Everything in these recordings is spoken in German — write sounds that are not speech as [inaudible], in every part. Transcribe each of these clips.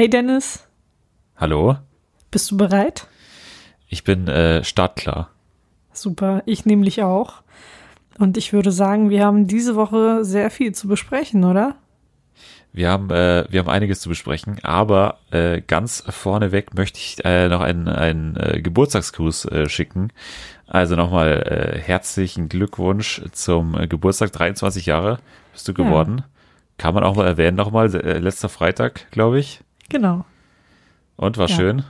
Hey Dennis. Hallo? Bist du bereit? Ich bin äh, startklar. Super, ich nämlich auch. Und ich würde sagen, wir haben diese Woche sehr viel zu besprechen, oder? Wir haben, äh, wir haben einiges zu besprechen, aber äh, ganz vorneweg möchte ich äh, noch einen, einen äh, Geburtstagsgruß äh, schicken. Also nochmal äh, herzlichen Glückwunsch zum äh, Geburtstag. 23 Jahre bist du geworden. Ja. Kann man auch mal erwähnen nochmal. Äh, letzter Freitag, glaube ich. Genau. Und war ja. schön?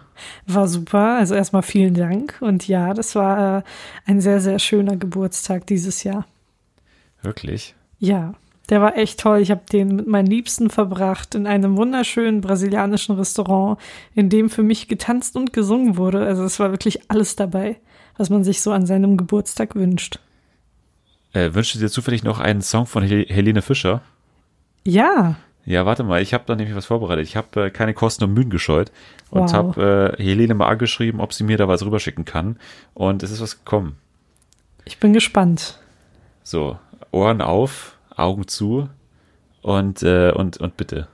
War super. Also erstmal vielen Dank. Und ja, das war äh, ein sehr, sehr schöner Geburtstag dieses Jahr. Wirklich? Ja. Der war echt toll. Ich habe den mit meinen Liebsten verbracht in einem wunderschönen brasilianischen Restaurant, in dem für mich getanzt und gesungen wurde. Also es war wirklich alles dabei, was man sich so an seinem Geburtstag wünscht. Äh, wünschst du dir zufällig noch einen Song von Hel Helene Fischer? Ja. Ja, warte mal, ich habe da nämlich was vorbereitet. Ich habe äh, keine Kosten und Mühen gescheut und wow. habe äh, Helene mal angeschrieben, ob sie mir da was rüberschicken kann. Und es ist was gekommen. Ich bin gespannt. So, Ohren auf, Augen zu und, äh, und, und bitte.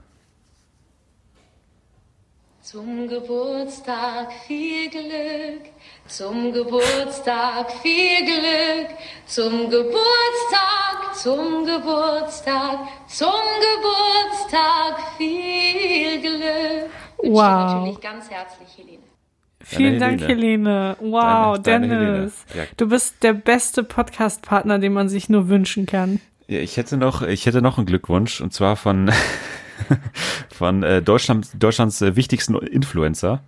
Zum Geburtstag viel Glück, zum Geburtstag viel Glück, zum Geburtstag, zum Geburtstag, zum Geburtstag viel Glück. Wow. natürlich ganz herzlich, Helene. Vielen Dank, Helene. Wow, deine, deine Dennis. Helene. Ja. Du bist der beste Podcast-Partner, den man sich nur wünschen kann. Ja, ich hätte noch, ich hätte noch einen Glückwunsch und zwar von [laughs] von äh, Deutschland, Deutschlands äh, wichtigsten Influencer.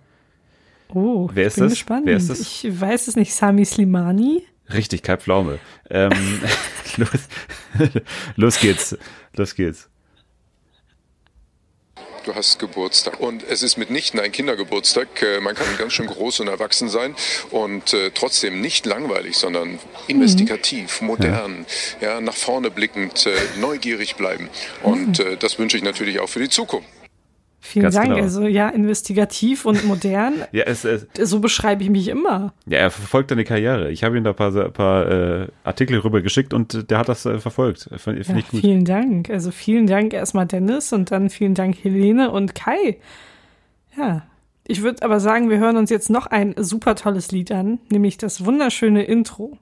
Oh, wer ist bin das? gespannt. Wer ist das? Ich weiß es nicht. Sami Slimani? Richtig, Kai Pflaume. Ähm, [laughs] [laughs] los, los geht's. Los geht's du hast Geburtstag. Und es ist mitnichten ein Kindergeburtstag. Äh, man kann ganz schön groß und erwachsen sein und äh, trotzdem nicht langweilig, sondern investigativ, mhm. modern, ja. ja. nach vorne blickend, äh, neugierig bleiben. Und mhm. das wünsche ich natürlich auch für die Zukunft. Vielen Ganz Dank. Genau. Also ja, investigativ und modern. [laughs] ja, es, es, so beschreibe ich mich immer. Ja, er verfolgt deine Karriere. Ich habe ihm da ein paar, paar äh, Artikel rüber geschickt und der hat das äh, verfolgt. Finde ja, ich gut. Vielen Dank. Also vielen Dank erstmal Dennis und dann vielen Dank Helene und Kai. Ja. Ich würde aber sagen, wir hören uns jetzt noch ein super tolles Lied an, nämlich das wunderschöne Intro.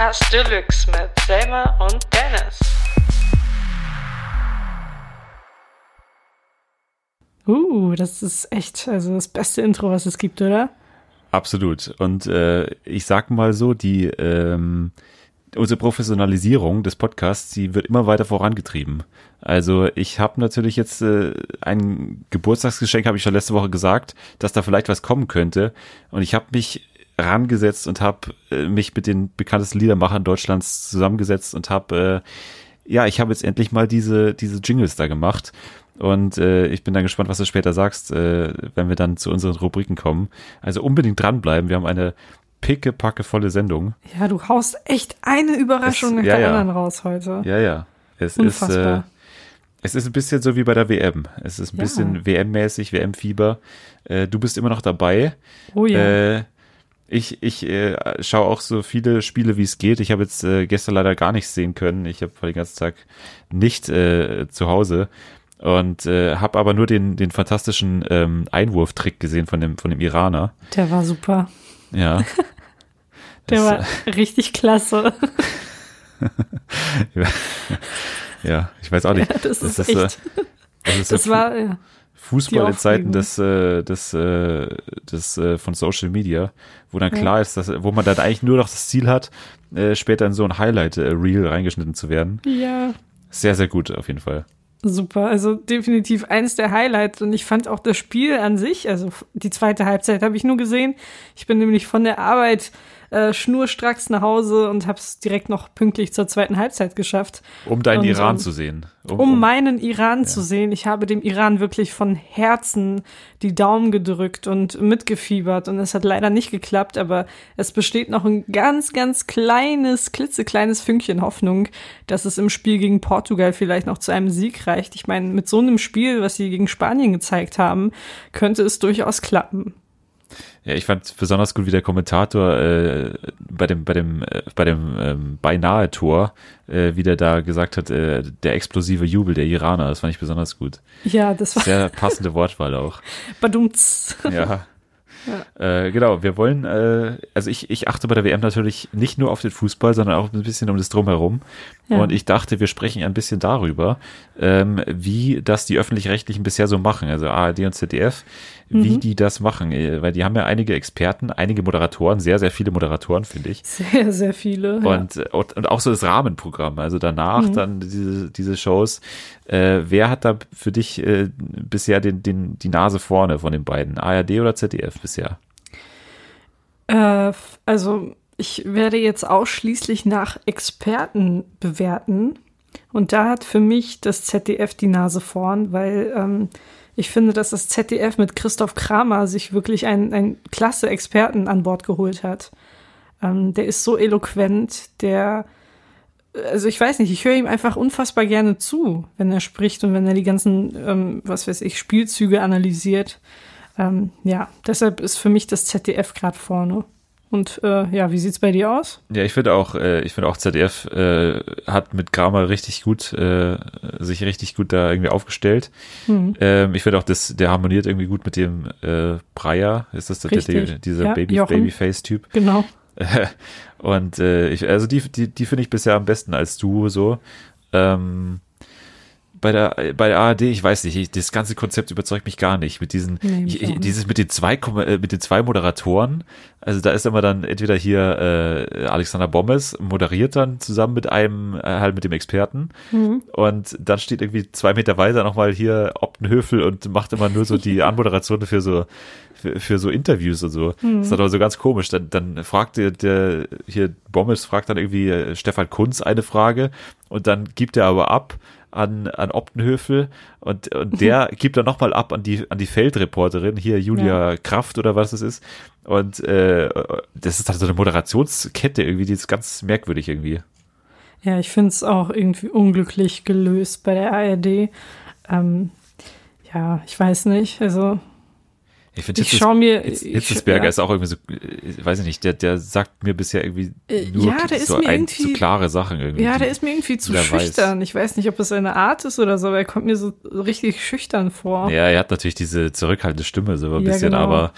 Schrottkast Deluxe mit Selma und Dennis. Uh, das ist echt, also das beste Intro, was es gibt, oder? Absolut. Und äh, ich sag mal so, die ähm, unsere Professionalisierung des Podcasts, die wird immer weiter vorangetrieben. Also ich habe natürlich jetzt äh, ein Geburtstagsgeschenk, habe ich schon letzte Woche gesagt, dass da vielleicht was kommen könnte. Und ich habe mich rangesetzt und habe äh, mich mit den bekanntesten Liedermachern Deutschlands zusammengesetzt und habe äh, ja, ich habe jetzt endlich mal diese diese Jingles da gemacht und äh, ich bin dann gespannt, was du später sagst, äh, wenn wir dann zu unseren Rubriken kommen. Also unbedingt dranbleiben. Wir haben eine picke volle Sendung. Ja, du haust echt eine Überraschung nach ja, der ja. anderen raus heute. Ja, ja. Es Unfassbar. ist äh, es ist ein bisschen so wie bei der WM. Es ist ein ja. bisschen WM-mäßig, WM-Fieber. Äh, du bist immer noch dabei. Oh ja. Äh, ich, ich äh, schaue auch so viele Spiele, wie es geht. Ich habe jetzt äh, gestern leider gar nichts sehen können. Ich habe den ganzen Tag nicht äh, zu Hause und äh, habe aber nur den, den fantastischen ähm, Einwurftrick gesehen von dem, von dem Iraner. Der war super. Ja. [laughs] Der das, war richtig klasse. [laughs] [laughs] ja, ich weiß auch nicht. Ja, das, das, ist, echt. das, ist das war, ja. Fußball in Zeiten des, äh, des, äh, des äh, von Social Media, wo dann klar ja. ist, dass, wo man dann eigentlich nur noch das Ziel hat, äh, später in so ein Highlight-Reel reingeschnitten zu werden. Ja. Sehr, sehr gut auf jeden Fall. Super, also definitiv eins der Highlights und ich fand auch das Spiel an sich, also die zweite Halbzeit habe ich nur gesehen. Ich bin nämlich von der Arbeit äh, schnurstracks nach Hause und habe es direkt noch pünktlich zur zweiten Halbzeit geschafft. Um deinen und, Iran um, zu sehen. Um, um meinen Iran ja. zu sehen. Ich habe dem Iran wirklich von Herzen die Daumen gedrückt und mitgefiebert und es hat leider nicht geklappt, aber es besteht noch ein ganz, ganz kleines, klitzekleines Fünkchen Hoffnung, dass es im Spiel gegen Portugal vielleicht noch zu einem Sieg reicht. Ich meine, mit so einem Spiel, was sie gegen Spanien gezeigt haben, könnte es durchaus klappen. Ja, ich fand besonders gut, wie der Kommentator äh, bei dem bei dem äh, bei dem ähm, beinahe Tor äh, wieder da gesagt hat, äh, der explosive Jubel der Iraner. Das fand ich besonders gut. Ja, das war Sehr passende Wortwahl auch. [laughs] badumts. [laughs] Ja. Äh, genau, wir wollen, äh, also ich, ich achte bei der WM natürlich nicht nur auf den Fußball, sondern auch ein bisschen um das Drumherum. Ja. Und ich dachte, wir sprechen ein bisschen darüber, ähm, wie das die Öffentlich-Rechtlichen bisher so machen, also ARD und ZDF, wie Mhm. die das machen. Äh, Weil die haben ja einige Experten, einige Moderatoren, sehr, sehr viele Moderatoren, finde ich. Sehr, sehr viele. ja. Und, äh, und, und auch so das Rahmenprogramm, also danach Mhm. dann diese, diese Shows. Äh, wer hat da für dich äh, bisher den, den, die Nase vorne von den beiden? ARD oder ZDF bisher? Äh, also ich werde jetzt ausschließlich nach Experten bewerten. Und da hat für mich das ZDF die Nase vorn, weil ähm, ich finde, dass das ZDF mit Christoph Kramer sich wirklich einen, einen klasse Experten an Bord geholt hat. Ähm, der ist so eloquent, der, also ich weiß nicht, ich höre ihm einfach unfassbar gerne zu, wenn er spricht und wenn er die ganzen, ähm, was weiß ich, Spielzüge analysiert. Ähm, ja, deshalb ist für mich das ZDF gerade vorne. Und äh, ja, wie sieht's bei dir aus? Ja, ich finde auch, äh, ich finde auch ZDF äh, hat mit Kramer richtig gut, äh, sich richtig gut da irgendwie aufgestellt. Hm. Ähm, ich finde auch, das, der harmoniert irgendwie gut mit dem äh, Breyer, ist das der, der, Richtig. dieser Ja, Baby, Jochen. Babyface-Typ. Genau. [laughs] Und äh, ich, also die, die, die finde ich bisher am besten als Duo so. Ähm, bei der, bei der ARD, ich weiß nicht, ich, das ganze Konzept überzeugt mich gar nicht. Mit diesen, Nee, ich, nicht. dieses mit den zwei, äh, mit den zwei Moderatoren. Also da ist immer dann entweder hier äh, Alexander Bommes moderiert dann zusammen mit einem, äh, halt mit dem Experten. Mhm. Und dann steht irgendwie zwei Meter weiter nochmal hier Optenhöfel und macht immer nur so die [laughs] Anmoderation für so, für, für so Interviews und so. Das ist dann aber so ganz komisch. Dann, dann fragt der, der hier Bommes fragt dann irgendwie äh, Stefan Kunz eine Frage und dann gibt er aber ab an, an Optenhöfel und, und der [laughs] gibt dann nochmal ab an die, an die Feldreporterin, hier Julia Kraft oder was es ist. Und äh, das ist halt so eine Moderationskette irgendwie, die ist ganz merkwürdig irgendwie. Ja, ich finde es auch irgendwie unglücklich gelöst bei der ARD. Ähm, ja, ich weiß nicht. Also Ich finde ich schaue mir. Hitz, ich- Hitzelsberger ja. ist auch irgendwie so, äh, weiß ich nicht, der, der sagt mir bisher irgendwie Äh, nur ja, der ist so, mir ein, irgendwie- so klare Sachen irgendwie. Ja, der ist mir irgendwie zu jeder weiß. schüchtern. Ich weiß nicht, ob es seine Art ist oder so, aber er kommt mir so richtig schüchtern vor. Ja, er hat natürlich diese zurückhaltende Stimme so ein Ja, bisschen, genau. aber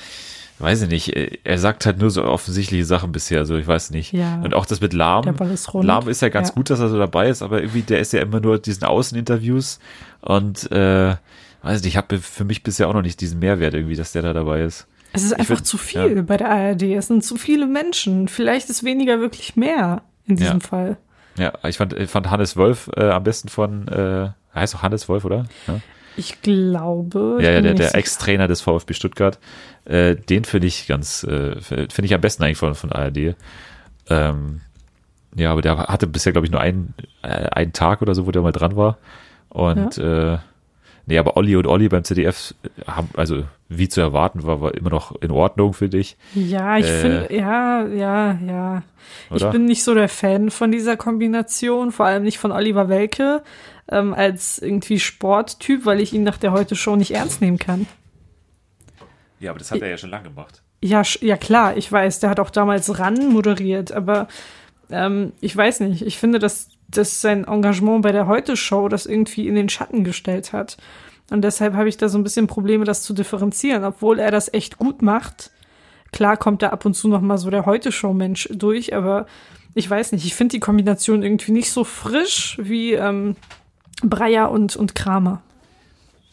weiß ich nicht, äh, er sagt halt nur so offensichtliche Sachen bisher, also ich weiß nicht. Ja. Und auch das mit Lahm. Der Ball ist rund. Lahm ist ja ganz Ja. gut, dass er so dabei ist, aber irgendwie, der ist ja immer nur diesen Außeninterviews und äh, weiß nicht, ich habe für mich bisher auch noch nicht diesen Mehrwert irgendwie, dass der da dabei ist. Es ist einfach find- zu viel bei der ARD. Es sind zu viele Menschen. Vielleicht ist weniger wirklich mehr in diesem Ja. Fall. Ja, ich fand, ich fand Hannes Wolf äh, am besten von, äh, heißt doch Hannes Wolf, oder? Ja. Ich glaube. Ja, ja, der, der Ex-Trainer des VfB Stuttgart, äh, den finde ich ganz, äh, finde ich am besten eigentlich von, von ARD. Ähm, ja, aber der hatte bisher, glaube ich, nur einen, äh, einen Tag oder so, wo der mal dran war. Und äh, nee, aber Olli und Olli beim ZDF haben, also wie zu erwarten war, war immer noch in Ordnung, finde ich. sicher. Ja, ich Äh, finde, ja, ja, ja. Ich Oder? bin nicht so der Fan von dieser Kombination, vor allem nicht von Oliver Welke ähm, als irgendwie Sporttyp, weil ich ihn nach der Heute-Show nicht ernst nehmen kann. Ja, aber das hat er ja schon lange gemacht. Ja, ja klar, ich weiß, der hat auch damals RAN moderiert, aber ähm, ich weiß nicht, ich finde, dass, dass sein Engagement bei der Heute-Show das irgendwie in den Schatten gestellt hat. Und deshalb habe ich da so ein bisschen Probleme, das zu differenzieren, obwohl er das echt gut macht. Klar kommt da ab und zu noch mal so der Heute-Show-Mensch durch, aber ich weiß nicht, ich finde die Kombination irgendwie nicht so frisch wie ähm, Breyer und, und Kramer.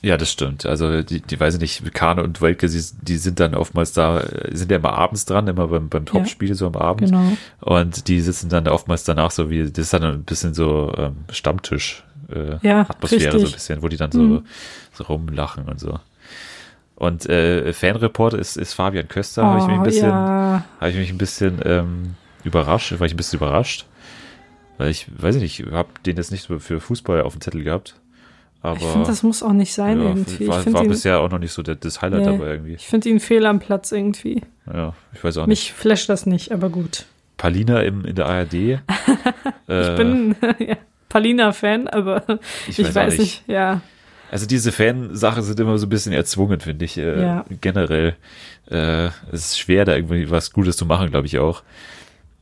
Ja, das stimmt. Also die, die weiß ich nicht, Kane und Welke, sie, die sind dann oftmals da, sind ja immer abends dran, immer beim, beim Topspiel so am Abend. Genau. Und die sitzen dann oftmals danach so wie, das ist dann ein bisschen so ähm, Stammtisch äh, Ja, Atmosphäre richtig. so ein bisschen, wo die dann so, Mhm. so rumlachen und so. Und äh, Fanreport ist, ist Fabian Köster, habe ich mich ein Oh, bisschen, ja. habe ich mich ein bisschen ähm, überrascht, war ich ein bisschen überrascht. Weil ich, weiß ich nicht, habe den jetzt nicht so für Fußball auf dem Zettel gehabt. Aber Ich finde, das muss auch nicht sein ja, irgendwie. war, ich finde war ihn, bisher auch noch nicht so der, das Highlight Nee. dabei irgendwie. ich find ihn fehl am Platz irgendwie. Ja, ich weiß auch nicht. Mich flasht das nicht, aber gut. Palina im, in der ARD. äh, [laughs] Ich bin [laughs] ja, Palina-Fan, aber ich, weiß weiß, auch nicht. ja. Also diese Fansache sind immer so ein bisschen erzwungen, finde ich. Äh, Ja. Generell. Äh, es ist schwer, da irgendwie was Gutes zu machen, glaube ich auch.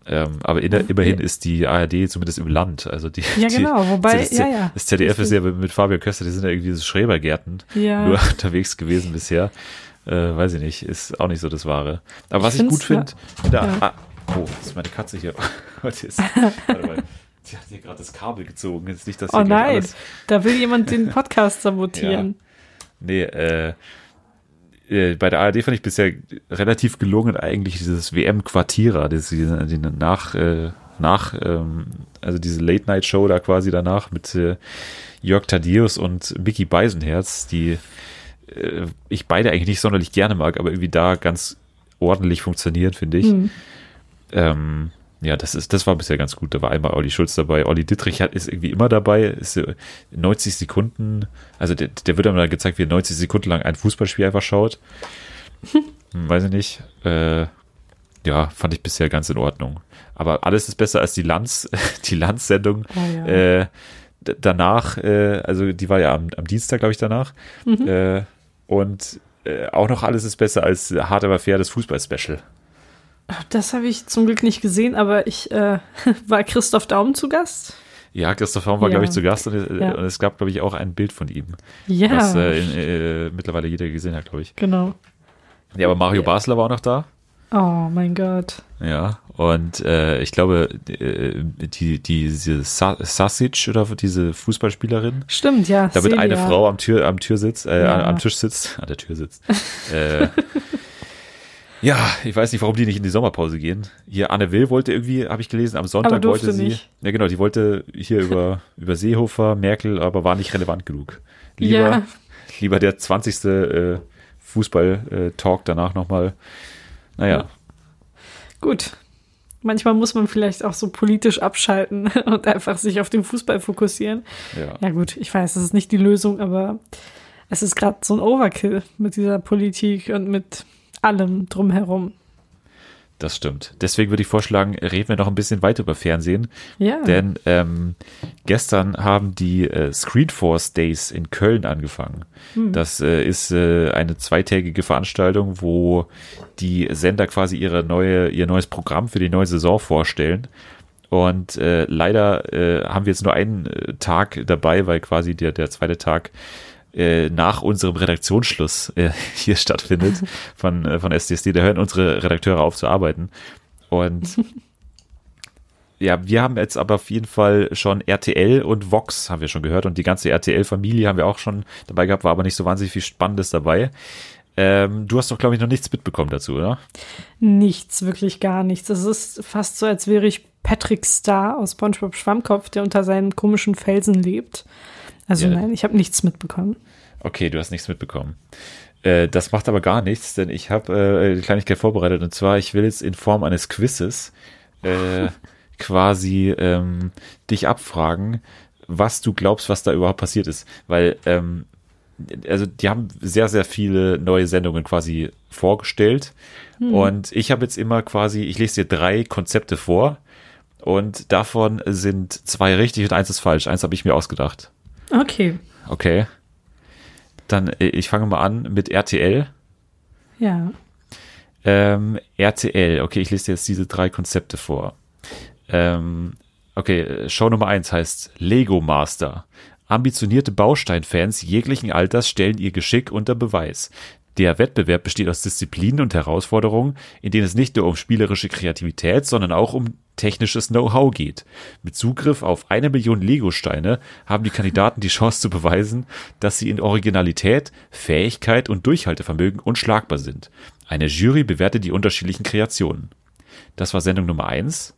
Ähm, aber in, immerhin ist die ARD zumindest im Land. Also die, Ja, [laughs] die, genau, wobei- das, ja, ja. das ZDF ist ja mit, Fabian Köster, die sind ja irgendwie so Schrebergärten Ja. nur [laughs] unterwegs gewesen bisher. Äh, weiß ich nicht, ist auch nicht so das Wahre. Aber was Ich ich, gut finde, in der Ja. ah, oh, das ist meine Katze hier. [laughs] Ist, warte mal. Die hat hier gerade das Kabel gezogen. Jetzt nicht, dass Oh nein, da will jemand den Podcast sabotieren. Nee, äh, äh, bei der ARD fand ich bisher relativ gelungen eigentlich dieses WM-Quartierer, das die, nach, äh, nach, ähm, also diese Late-Night-Show da quasi danach mit äh, Jörg Thaddeus und Mickey Beisenherz, die äh, ich beide eigentlich nicht sonderlich gerne mag, aber irgendwie da ganz ordentlich funktionieren, finde ich. Hm. Ähm, ja, das ist, das war bisher ganz gut. Da war einmal Olli Schulz dabei. Olli Dittrich hat, ist irgendwie immer dabei. Ist äh, 90 Sekunden, also der, der wird dann mal gezeigt, wie er 90 Sekunden lang ein Fußballspiel einfach schaut. [laughs] Hm, Weiß ich nicht. Äh, ja, fand ich bisher ganz in Ordnung. Aber alles ist besser als die Lanz, [laughs] die Lanz-Sendung. Oh ja. äh, danach, äh, also die war ja am, am Dienstag, glaube ich, danach. Mhm. Äh, und äh, auch noch alles ist besser als hart aber fair das Fußball-Special. Das habe ich zum Glück nicht gesehen, aber ich äh, [laughs] war Christoph Daum zu Gast. Ja, Christoph Raum war, Ja. glaube ich, zu Gast und, äh, Ja. und es gab, glaube ich, auch ein Bild von ihm, Ja, was äh, in, äh, mittlerweile jeder gesehen hat, glaube ich. genau. Ja, aber Mario Basler war auch noch da. Oh mein Gott. Ja, und äh, ich glaube, äh, die, die, diese Sa Sasic oder diese Fußballspielerin, Stimmt, ja. damit Celia. eine Frau am Tür am Tür sitzt, äh, Ja. am Tisch sitzt, an der Tür sitzt. [laughs] ja, ich weiß nicht, warum die nicht in die Sommerpause gehen. Hier Anne Will wollte irgendwie, habe ich gelesen, am Sonntag wollte sie. nicht. Ja, genau, die wollte hier über [laughs] über Seehofer, Merkel, aber war nicht relevant genug. Lieber Ja. lieber der 20. Äh, Fußball äh, danach nochmal. Naja, Gut. Manchmal muss man vielleicht auch so politisch abschalten [laughs] und einfach sich auf den Fußball fokussieren. ja. Ja gut, ich weiß, das ist nicht die Lösung, aber es ist gerade so ein Overkill mit dieser Politik und mit allem drumherum. Das stimmt. Deswegen würde ich vorschlagen, reden wir noch ein bisschen weiter über Fernsehen. Ja. Denn ähm, gestern haben die äh, Screenforce Days in Köln angefangen. Das äh, ist äh, eine zweitägige Veranstaltung, wo die Sender quasi ihre neue, ihr neues Programm für die neue Saison vorstellen. Und äh, leider äh, haben wir jetzt nur einen äh, Tag dabei, weil quasi der, der zweite Tag äh, nach unserem Redaktionsschluss äh, [laughs] hier stattfindet von, äh, von SDSD. Da hören unsere Redakteure auf zu arbeiten. Und [laughs] ja, wir haben jetzt aber auf jeden Fall schon RTL und Vox haben wir schon gehört und die ganze RTL-Familie haben wir auch schon dabei gehabt, war aber nicht so wahnsinnig viel Spannendes dabei. Ähm, du hast doch, glaube ich, noch nichts mitbekommen dazu, oder? Nichts, wirklich gar nichts. Es ist fast so, als wäre ich Patrick Star aus SpongeBob Schwammkopf, der unter seinen komischen Felsen lebt. Also Ja. nein, ich habe nichts mitbekommen. Okay, du hast nichts mitbekommen. Äh, das macht aber gar nichts, denn ich habe äh, eine Kleinigkeit vorbereitet und zwar, ich will jetzt in Form eines Quizzes äh, [laughs] quasi ähm, dich abfragen, was du glaubst, was da überhaupt passiert ist. Weil, ähm, also die haben sehr, sehr viele neue Sendungen quasi vorgestellt und ich habe jetzt immer quasi, ich lese dir drei Konzepte vor und davon sind zwei richtig und eins ist falsch. Eins habe ich mir ausgedacht. Okay, Okay. Dann, äh, ich fange mal an mit RTL. ja. Ähm, RTL, okay, ich lese dir jetzt diese drei Konzepte vor. Ähm, okay, äh, Show Nummer eins heißt Lego Master. Ambitionierte Bausteinfans jeglichen Alters stellen ihr Geschick unter Beweis. Der Wettbewerb besteht aus Disziplinen und Herausforderungen, in denen es nicht nur um spielerische Kreativität, sondern auch um technisches Know-how geht. Mit Zugriff auf eine Million Lego-Steine haben die Kandidaten die Chance zu beweisen, dass sie in Originalität, Fähigkeit und Durchhaltevermögen unschlagbar sind. Eine Jury bewertet die unterschiedlichen Kreationen. Das war Sendung Nummer eins.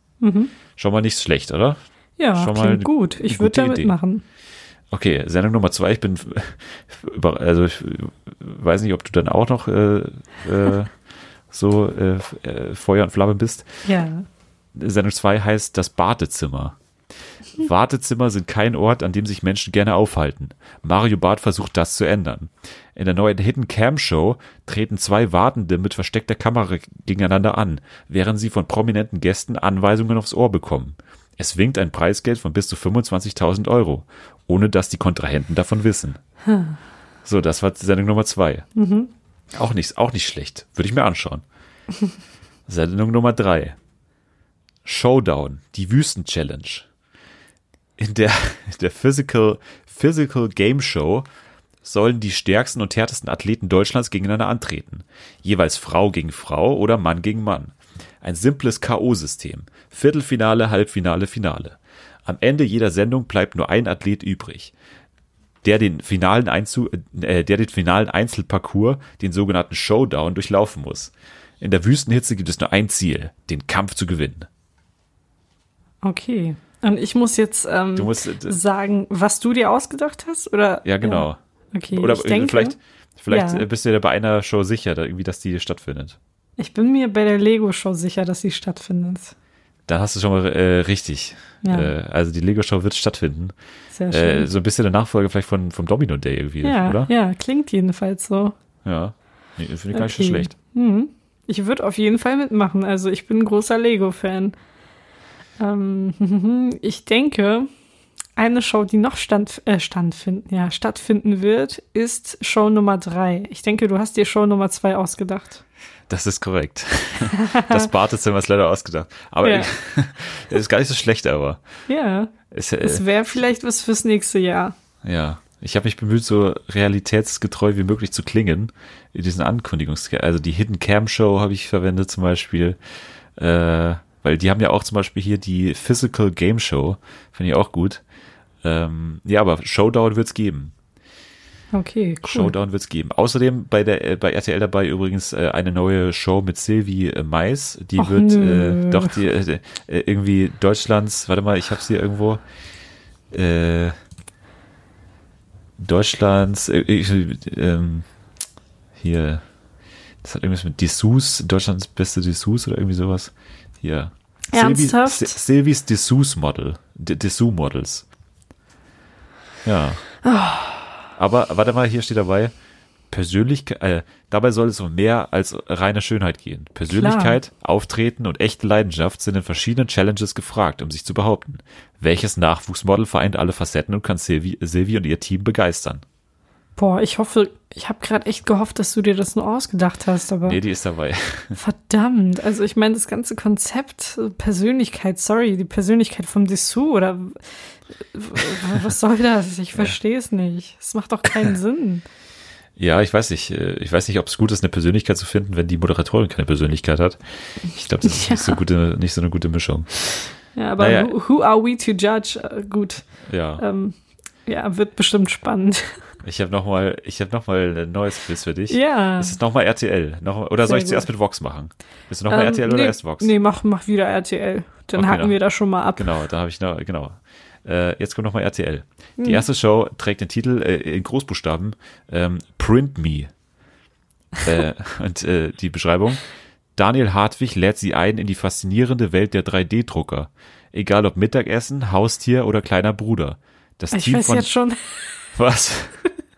Schon mal nicht schlecht, oder? Ja, Schon mal klingt gut. Ich würde gute da Idee. mitmachen. Okay, Sendung Nummer zwei. Ich bin über, also ich weiß nicht, ob du dann auch noch äh, äh, so äh, äh, Feuer und Flamme bist. Ja. Sendung 2 heißt das Badezimmer. Wartezimmer sind kein Ort, an dem sich Menschen gerne aufhalten. Mario Barth versucht das zu ändern. In der neuen Hidden Cam Show treten zwei Wartende mit versteckter Kamera gegeneinander an, während sie von prominenten Gästen Anweisungen aufs Ohr bekommen. Es winkt ein Preisgeld von bis zu 25.000 Euro, ohne dass die Kontrahenten davon wissen. So, das war Sendung Nummer zwei. Auch, nicht, auch nicht schlecht. Würde ich mir anschauen. [laughs] Sendung Nummer drei. Showdown, die Wüsten-Challenge. In der, in der Physical, Physical Game Show sollen die stärksten und härtesten Athleten Deutschlands gegeneinander antreten. Jeweils Frau gegen Frau oder Mann gegen Mann. Ein simples K.O.-System. Viertelfinale, Halbfinale, Finale. Am Ende jeder Sendung bleibt nur ein Athlet übrig, der den finalen, Einzu äh, der den finalen Einzelparcours, den sogenannten Showdown, durchlaufen muss. In der Wüstenhitze gibt es nur ein Ziel, den Kampf zu gewinnen. Okay. Und ich muss jetzt ähm, Du musst, äh, sagen, was du dir ausgedacht hast? Oder? Ja, genau. Okay, Oder äh, denke, vielleicht, vielleicht ja. äh, bist du dir bei einer Show sicher, irgendwie, dass die stattfindet. ich bin mir bei der Lego-Show sicher, dass sie stattfindet. Dann hast du schon mal äh, richtig. Ja. Äh, also die Lego-Show wird stattfinden. Sehr schön. Äh, so ein bisschen der Nachfolger vielleicht von, vom Domino Day irgendwie, ja, oder? ja, klingt jedenfalls so. Ja. Nee, Finde ich gar nicht so Okay. schlecht. Mhm. Ich würde auf jeden Fall mitmachen. Also ich bin ein großer Lego-Fan. Ähm, [laughs] ich denke, eine Show, die noch stand, äh, standfinden, ja, stattfinden wird, ist Show Nummer drei. Ich denke, du hast dir Show Nummer zwei ausgedacht. Das ist korrekt. [laughs] das Badezimmer ist leider ausgedacht. Aber Ja. [laughs] ist gar nicht so schlecht, aber. Ja, Ist, äh, es wäre vielleicht was fürs nächste Jahr. Ja, ich habe mich bemüht, so realitätsgetreu wie möglich zu klingen in diesen Ankündigungs... Also die Hidden Cam Show habe ich verwendet zum Beispiel, äh, weil die haben ja auch zum Beispiel hier die Physical Game Show, finde ich auch gut. Ähm, ja, aber Showdown wird's geben. Okay, cool. Showdown wird's geben. Außerdem bei der äh, bei RTL dabei übrigens äh, eine neue Show mit Sylvie äh, Mais. Die Och, wird äh, doch die äh, äh, irgendwie Deutschlands. Warte mal, ich habe sie irgendwo. Äh, Deutschlands. Äh, ich, ähm, hier. Das hat irgendwas mit Dessous. Deutschlands beste Dessous oder irgendwie sowas. Hier. Ernsthaft? Sylvie, Sylvies Dessous Model. Dessous Models. Ja. Aber warte mal, hier steht dabei, Persönlichkeit, äh, dabei soll es um mehr als reine Schönheit gehen. Persönlichkeit, Auftreten und echte Leidenschaft sind in verschiedenen Challenges gefragt, um sich zu behaupten. Welches Nachwuchsmodel vereint alle Facetten und kann Silvi, Silvi und ihr Team begeistern? Boah, ich hoffe, ich habe gerade echt gehofft, dass du dir das nur ausgedacht hast, aber Nee, die ist dabei. [laughs] verdammt. Also ich meine, das ganze Konzept äh, Persönlichkeit, sorry, die Persönlichkeit vom Dessous oder was soll das? Ich [laughs] verstehe es nicht. Es macht doch keinen [laughs] Sinn. Ja, ich weiß nicht, äh, ich weiß nicht, ob es gut ist, eine Persönlichkeit zu finden, wenn die Moderatorin keine Persönlichkeit hat. Ich glaube, das ist Ja. nicht so gute, nicht so eine gute Mischung. Ja, aber Naja. who, who are we to judge? Äh, gut, Ja. ähm, ja, wird bestimmt spannend. Ich habe noch mal, ich habe noch mal ein neues Quiz für dich. Ja. Es ist noch mal RTL. Noch, oder soll ich zuerst mit Vox machen? Willst du noch mal Ähm, RTL oder nee, erst Vox? Nee, mach, mach wieder RTL. Dann Okay, haken dann. wir das schon mal ab. Genau, da habe ich noch, genau. Äh, jetzt kommt noch mal RTL. Hm. Die erste Show trägt den Titel äh, in Großbuchstaben ähm, Print Me. äh, [laughs] und äh, die Beschreibung. Daniel Hartwig lädt sie ein in die faszinierende Welt der 3D-Drucker. Egal ob Mittagessen, Haustier oder kleiner Bruder. Das Ich Team weiß von jetzt schon, [laughs] was?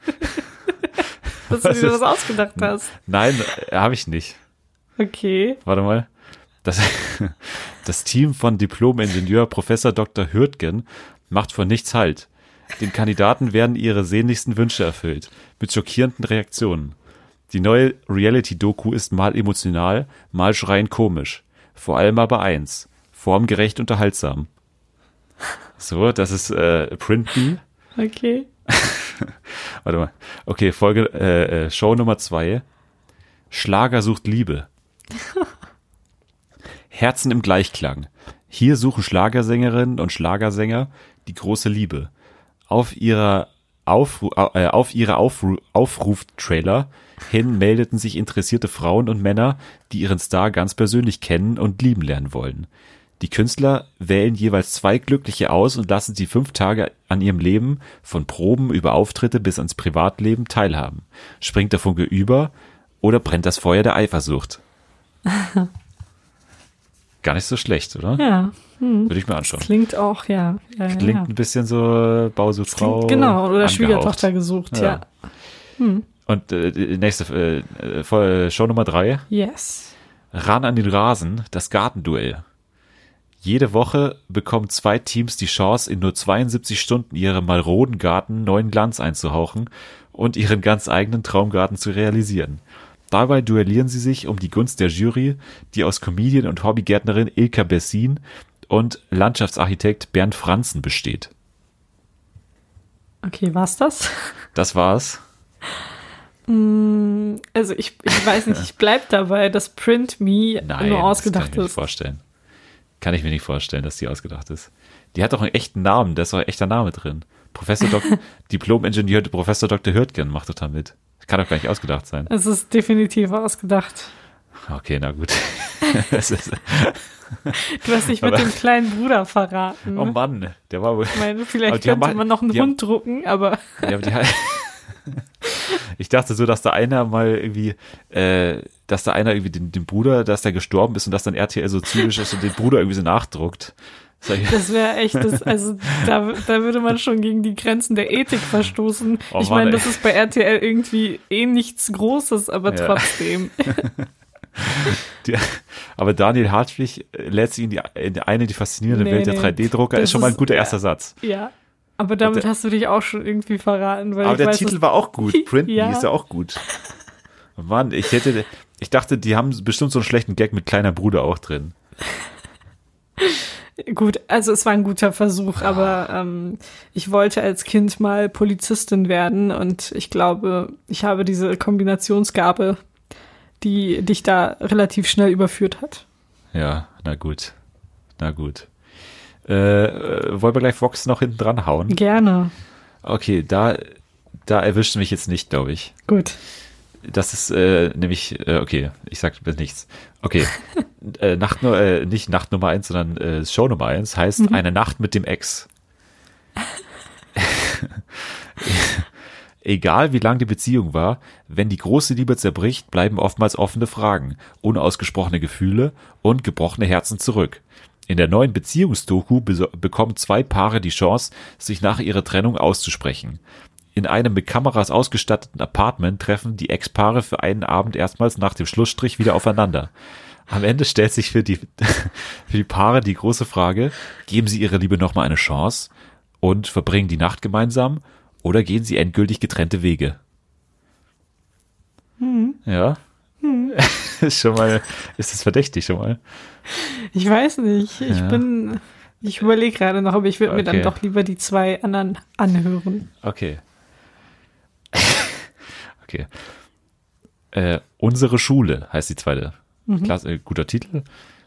[laughs] dass du Was dir das ausgedacht hast. Nein, habe ich nicht. Okay. Warte mal. Das, [laughs] das Team von Diplom-Ingenieur Professor Dr. Hürtgen macht vor nichts Halt. Den Kandidaten werden ihre sehnlichsten Wünsche erfüllt, mit schockierenden Reaktionen. Die neue Reality-Doku ist mal emotional, mal schreiend komisch. Vor allem aber eins, formgerecht unterhaltsam. So, das ist äh, Print Me. Okay. [laughs] Warte mal. Okay, Folge, äh, äh, Show Nummer zwei. Schlager sucht Liebe. [laughs] Herzen im Gleichklang. Hier suchen Schlagersängerinnen und Schlagersänger die große Liebe. Auf ihrer Aufru äh, auf ihre Aufru Aufruf-Trailer hin meldeten sich interessierte Frauen und Männer, die ihren Star ganz persönlich kennen und lieben lernen wollen. Die Künstler wählen jeweils zwei Glückliche aus und lassen sie fünf Tage an ihrem Leben von Proben über Auftritte bis ans Privatleben teilhaben. Springt der Funke über oder brennt das Feuer der Eifersucht? [laughs] Gar nicht so schlecht, oder? Ja, Würde ich mir anschauen. klingt auch, ja. ja Klingt ja. ein bisschen so Bausuchtfrau. Genau, oder angehaucht. Schwiegertochter gesucht, ja. Ja. Und äh, nächste äh, äh, Show Nummer drei. Yes. Ran an den Rasen, das Gartenduell. Jede Woche bekommen zwei Teams die Chance, in nur 72 Stunden ihrem maroden Garten neuen Glanz einzuhauchen und ihren ganz eigenen Traumgarten zu realisieren. Dabei duellieren sie sich um die Gunst der Jury, die aus Comedian und Hobbygärtnerin Ilka Bessin und Landschaftsarchitekt Bernd Franzen besteht. Okay, war's das? Das war's. Also ich, ich weiß nicht, ich bleib dabei, dass Print Me [laughs] Nein, nur das kann ausgedacht ich mir nicht ist. vorstellen. Kann ich mir nicht vorstellen, dass die ausgedacht ist. Die hat doch einen echten Namen, da ist doch ein echter Name drin. Professor Dr. [laughs] Diplom-Ingenieur Professor Dr. Hürtgen macht doch da mit. Das kann doch gar nicht ausgedacht sein. Es ist definitiv ausgedacht. Okay, na gut. [laughs] Du hast dich mit dem kleinen Bruder verraten. oh Mann, der war wohl. Ich meine, vielleicht könnte halt- man noch einen die haben- Hund drucken, aber Ja, aber die, [laughs] [laughs] ich dachte so, dass da einer mal irgendwie, äh, dass da einer irgendwie den, den Bruder, dass der gestorben ist und dass dann RTL so zynisch ist und den Bruder irgendwie so nachdruckt. Das wäre echt, das, also da, da würde man schon gegen die Grenzen der Ethik verstoßen. Oh ich meine, das ist bei RTL irgendwie eh nichts Großes, aber Ja. trotzdem. [laughs] [laughs] die, aber Daniel Hartwig äh, lädt sich in die, in die eine die faszinierende Nee, Welt der nee. 3D-Drucker, Das ist schon mal ein guter ja. erster Satz. Ja. Aber damit der- hast du dich auch schon irgendwie verraten, weil Aber der weiß, Titel war auch gut. [laughs] Print Me Ja. ist ja auch gut. Mann, ich hätte, ich dachte, die haben bestimmt so einen schlechten Gag mit kleiner Bruder auch drin. [laughs] Gut, also es war ein guter Versuch, aber ähm, ich wollte als Kind mal Polizistin werden und ich glaube, ich habe diese Kombinationsgabe, die dich da relativ schnell überführt hat. Ja, na gut. Na gut. Äh, äh, wollen wir gleich Vox noch hinten dran hauen? Gerne. Okay, da, da erwischt mich jetzt nicht, glaube ich. Gut. Das ist äh, nämlich, äh, okay, ich sag nichts. Okay, [laughs] äh, Nacht, nur- äh, nicht Nacht Nummer eins, sondern äh, Show Nummer eins heißt Eine Nacht mit dem Ex. [laughs] Egal wie lang die Beziehung war, wenn die große Liebe zerbricht, bleiben oftmals offene Fragen, unausgesprochene Gefühle und gebrochene Herzen zurück. In der neuen Beziehungsdoku beso- bekommen zwei Paare die Chance, sich nach ihrer Trennung auszusprechen. In einem mit Kameras ausgestatteten Apartment treffen die Ex-Paare für einen Abend erstmals nach dem Schlussstrich wieder aufeinander. Am Ende stellt sich für die, [laughs] für die Paare die große Frage, geben sie ihre Liebe nochmal eine Chance und verbringen die Nacht gemeinsam oder gehen sie endgültig getrennte Wege? Ja. [laughs] ist schon mal, ist das verdächtig schon mal? Ich weiß nicht. Ich Ja. bin, ich überlege gerade noch, aber ich würde mir dann Okay. doch lieber die zwei anderen anhören. Okay. [laughs] okay. Äh, unsere Schule heißt die zweite. Klasse, äh, guter Titel.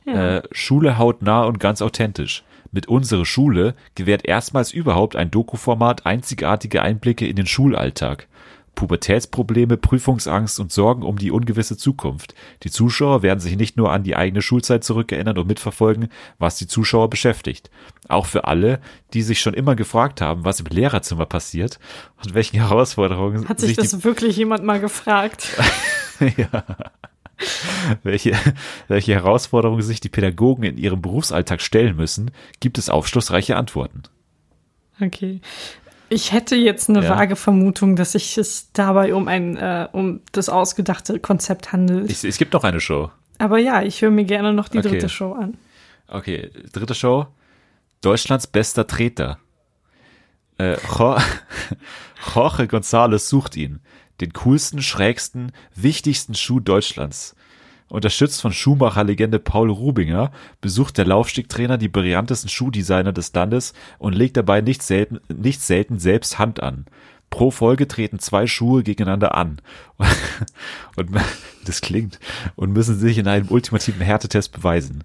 Ja. Äh, Schule hautnah und ganz authentisch. Mit Unsere Schule gewährt erstmals überhaupt ein Doku-Format einzigartige Einblicke in den Schulalltag. Pubertätsprobleme, Prüfungsangst und Sorgen um die ungewisse Zukunft. Die Zuschauer werden sich nicht nur an die eigene Schulzeit zurückerinnern und mitverfolgen, was die Zuschauer beschäftigt. Auch für alle, die sich schon immer gefragt haben, was im Lehrerzimmer passiert und welchen [laughs] Herausforderungen Hat sich die das wirklich jemand mal gefragt? [laughs] welche, welche Herausforderungen sich die Pädagogen in ihrem Berufsalltag stellen müssen, gibt es aufschlussreiche Antworten. Okay. Ich hätte jetzt eine Ja. vage Vermutung, dass sich es dabei um ein, äh, um das ausgedachte Konzept handelt. Ich, es gibt noch eine Show. Aber ja, ich höre mir gerne noch die Okay. dritte Show an. Okay, dritte Show. Deutschlands bester Treter. Äh, Jo- [laughs] Jorge González sucht ihn. Den coolsten, schrägsten, wichtigsten Schuh Deutschlands. Unterstützt von Schuhmacherlegende Paul Rubinger besucht der Laufstegtrainer die brillantesten Schuhdesigner des Landes und legt dabei nicht selten, nicht selten selbst Hand an. Pro Folge treten zwei Schuhe gegeneinander an. [laughs] Und [laughs] das klingt. Und müssen sich in einem ultimativen Härtetest beweisen.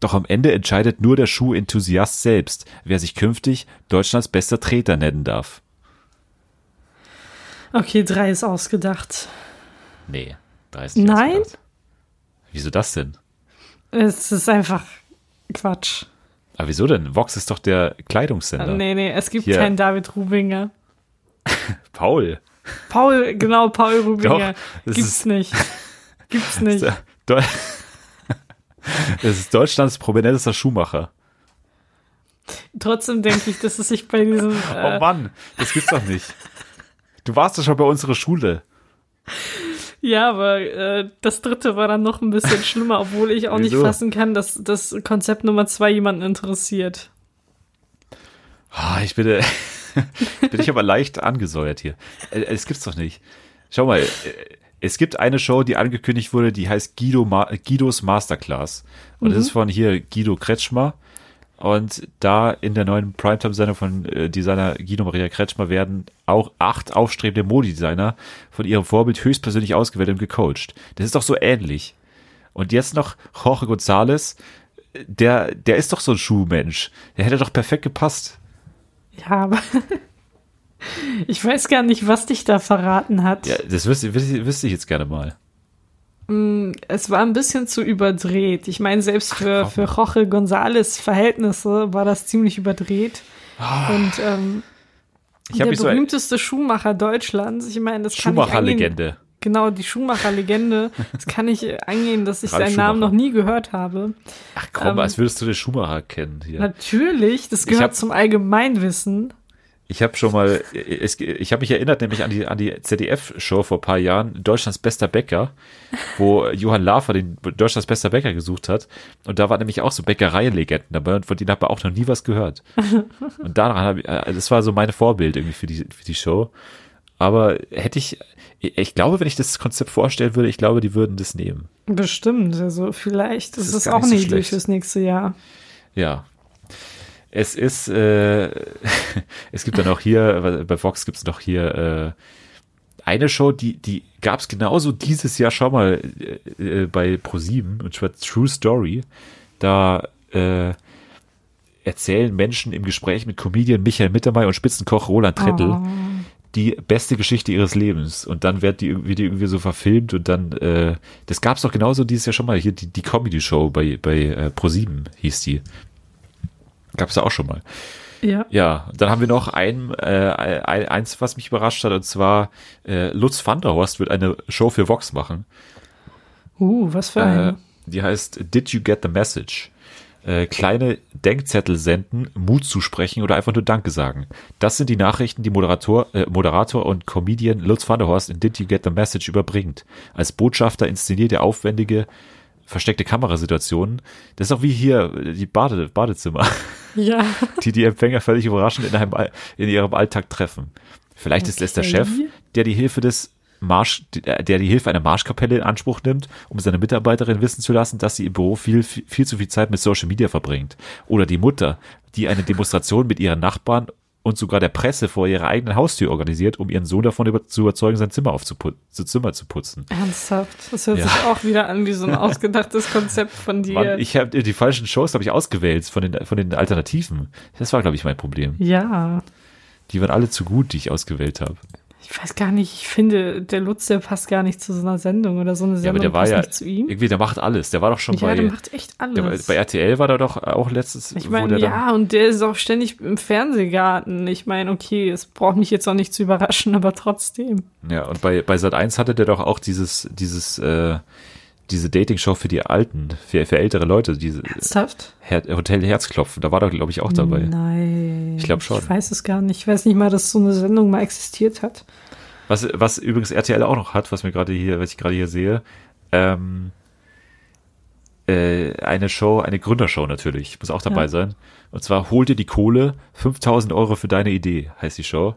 Doch am Ende entscheidet nur der Schuhenthusiast selbst, wer sich künftig Deutschlands bester Treter nennen darf. Okay, drei ist ausgedacht. Nee, da ist nicht Nein? ausgedacht. Wieso das denn? Es ist einfach Quatsch. Aber wieso denn? Vox ist doch der Kleidungssender. Nee, nee, es gibt Hier. keinen David Rubinger. [laughs] Paul. Paul, genau, Paul Rubinger. Doch, Gibt's ist- nicht. Gibt's nicht. [laughs] [laughs] Das ist Deutschlands prominentester Schuhmacher. Trotzdem denke ich, dass es sich bei diesem. Oh Äh, Mann, das gibt's doch nicht. Du warst doch schon bei unserer Schule. Ja, aber äh, das dritte war dann noch ein bisschen schlimmer, obwohl ich auch nicht fassen kann, dass das Konzept Nummer zwei jemanden interessiert. Ah, ich bin, äh, [laughs] bin ich aber leicht angesäuert hier. Äh, Es gibt's doch nicht. Schau mal, äh, es gibt eine Show, die angekündigt wurde, die heißt Guido Ma Guidos Masterclass. Und das ist von hier Guido Kretschmer. Und da in der neuen Primetime-Sendung von äh, Designer Guido Maria Kretschmer werden auch acht aufstrebende Modedesigner von ihrem Vorbild höchstpersönlich ausgewählt und gecoacht. Das ist doch so ähnlich. Und jetzt noch Jorge González, der, der ist doch so ein Schuhmensch. Der hätte doch perfekt gepasst. Ja, aber [laughs] ich weiß gar nicht, was dich da verraten hat. Ja, das wüsste, wüsste, wüsste ich jetzt gerne mal. Es war ein bisschen zu überdreht. Ich meine, selbst für, komm. für Jorge González Verhältnisse war das ziemlich überdreht. Und ähm, der mich so berühmteste Schuhmacher Deutschlands, ich meine, das kann ich angehen, Schuhmacher-Legende. Genau, die Schuhmacher-Legende. [laughs] Das kann ich äh, angehen, dass ich seinen Namen noch nie gehört habe. Ach komm, ähm, als würdest du den Schumacher kennen hier. Natürlich, das gehört hab- zum Allgemeinwissen. Ich habe schon mal, es, ich habe mich erinnert nämlich an die, an die ZDF-Show vor ein paar Jahren, Deutschlands bester Bäcker, wo Johann Lafer den Deutschlands bester Bäcker gesucht hat. Und da waren nämlich auch so Bäckereienlegenden dabei und von denen hat man auch noch nie was gehört. [laughs] Und daran habe ich, äh, das war so meine Vorbild irgendwie für die, für die Show. Aber hätte ich, ich glaube, wenn ich das Konzept vorstellen würde, ich glaube, die würden das nehmen. Bestimmt, also vielleicht. Das, ist gar auch nicht so schlecht. fürs nächste Jahr. Ja. Es ist, äh, [laughs] es gibt dann auch hier, bei Vox gibt es noch hier äh, eine Show, die, die gab es genauso dieses Jahr schon mal äh, äh, bei Pro7 und zwar True Story. Da äh, erzählen Menschen im Gespräch mit Comedian Michael Mittermeier und Spitzenkoch Roland Trettel Oh. die beste Geschichte ihres Lebens und dann wird die, wird die irgendwie so verfilmt und dann, äh, das gab's doch genauso dieses Jahr schon mal, hier die, die Comedy-Show bei, bei äh, Pro7 hieß die. Gab's da auch schon mal. Ja. Ja, dann haben wir noch ein, äh, ein, eins, was mich überrascht hat, und zwar äh, Lutz van der Horst wird eine Show für Vox machen. Uh, was für Äh, ein. die heißt Did You Get the Message? Äh, kleine Denkzettel senden, Mut zu sprechen oder einfach nur Danke sagen. Das sind die Nachrichten, die Moderator, äh, Moderator und Comedian Lutz van der Horst in Did You Get the Message überbringt. Als Botschafter inszeniert er aufwendige, versteckte Kamerasituationen. Das ist auch wie hier äh, die Bade, Badezimmer, [laughs] [laughs] Ja. die die Empfänger völlig überraschend in, einem, in ihrem Alltag treffen. Vielleicht ist es der Okay. Chef, der die Hilfe des Marsch, der die Hilfe einer Marschkapelle in Anspruch nimmt, um seine Mitarbeiterin wissen zu lassen, dass sie im Büro viel, viel, viel zu viel Zeit mit Social Media verbringt. Oder die Mutter, die eine Demonstration mit ihren Nachbarn und sogar der Presse vor ihrer eigenen Haustür organisiert, um ihren Sohn davon über, zu überzeugen, sein Zimmer aufzuputzen, Zimmer zu putzen. Ernsthaft. Das hört Ja. sich auch wieder an wie so ein ausgedachtes Konzept von dir. Mann, ich habe die falschen Shows habe ich ausgewählt von den von den Alternativen. Das war glaube ich mein Problem. ja. Die waren alle zu gut, die ich ausgewählt habe. Ich weiß gar nicht, ich finde, der Lutz, der passt gar nicht zu so einer Sendung oder so eine Ja, Sendung aber der war ja nicht zu ihm. irgendwie, der macht alles. Der war doch schon Ja, bei der macht echt der, alles. bei RTL war der doch auch letztes. ich meine, der ja, und der ist auch ständig im Fernsehgarten. Ich meine, okay, es braucht mich jetzt auch nicht zu überraschen, [laughs] aber trotzdem. Ja, und bei bei Sat 1 hatte der doch auch dieses dieses äh, diese Dating-Show für die Alten, für, für ältere Leute, diese Ernsthaft? Her Hotel Herzklopfen. Da war er glaube ich auch dabei. Nein. Ich glaub schon. Ich weiß es gar nicht. Ich weiß nicht mal, dass so eine Sendung mal existiert hat. Was, was übrigens RTL auch noch hat, was mir gerade hier, was ich gerade hier sehe, ähm, äh, eine Show, eine Gründershow natürlich, muss auch dabei Ja. sein. Und zwar hol dir die Kohle, 5000 Euro für deine Idee, heißt die Show.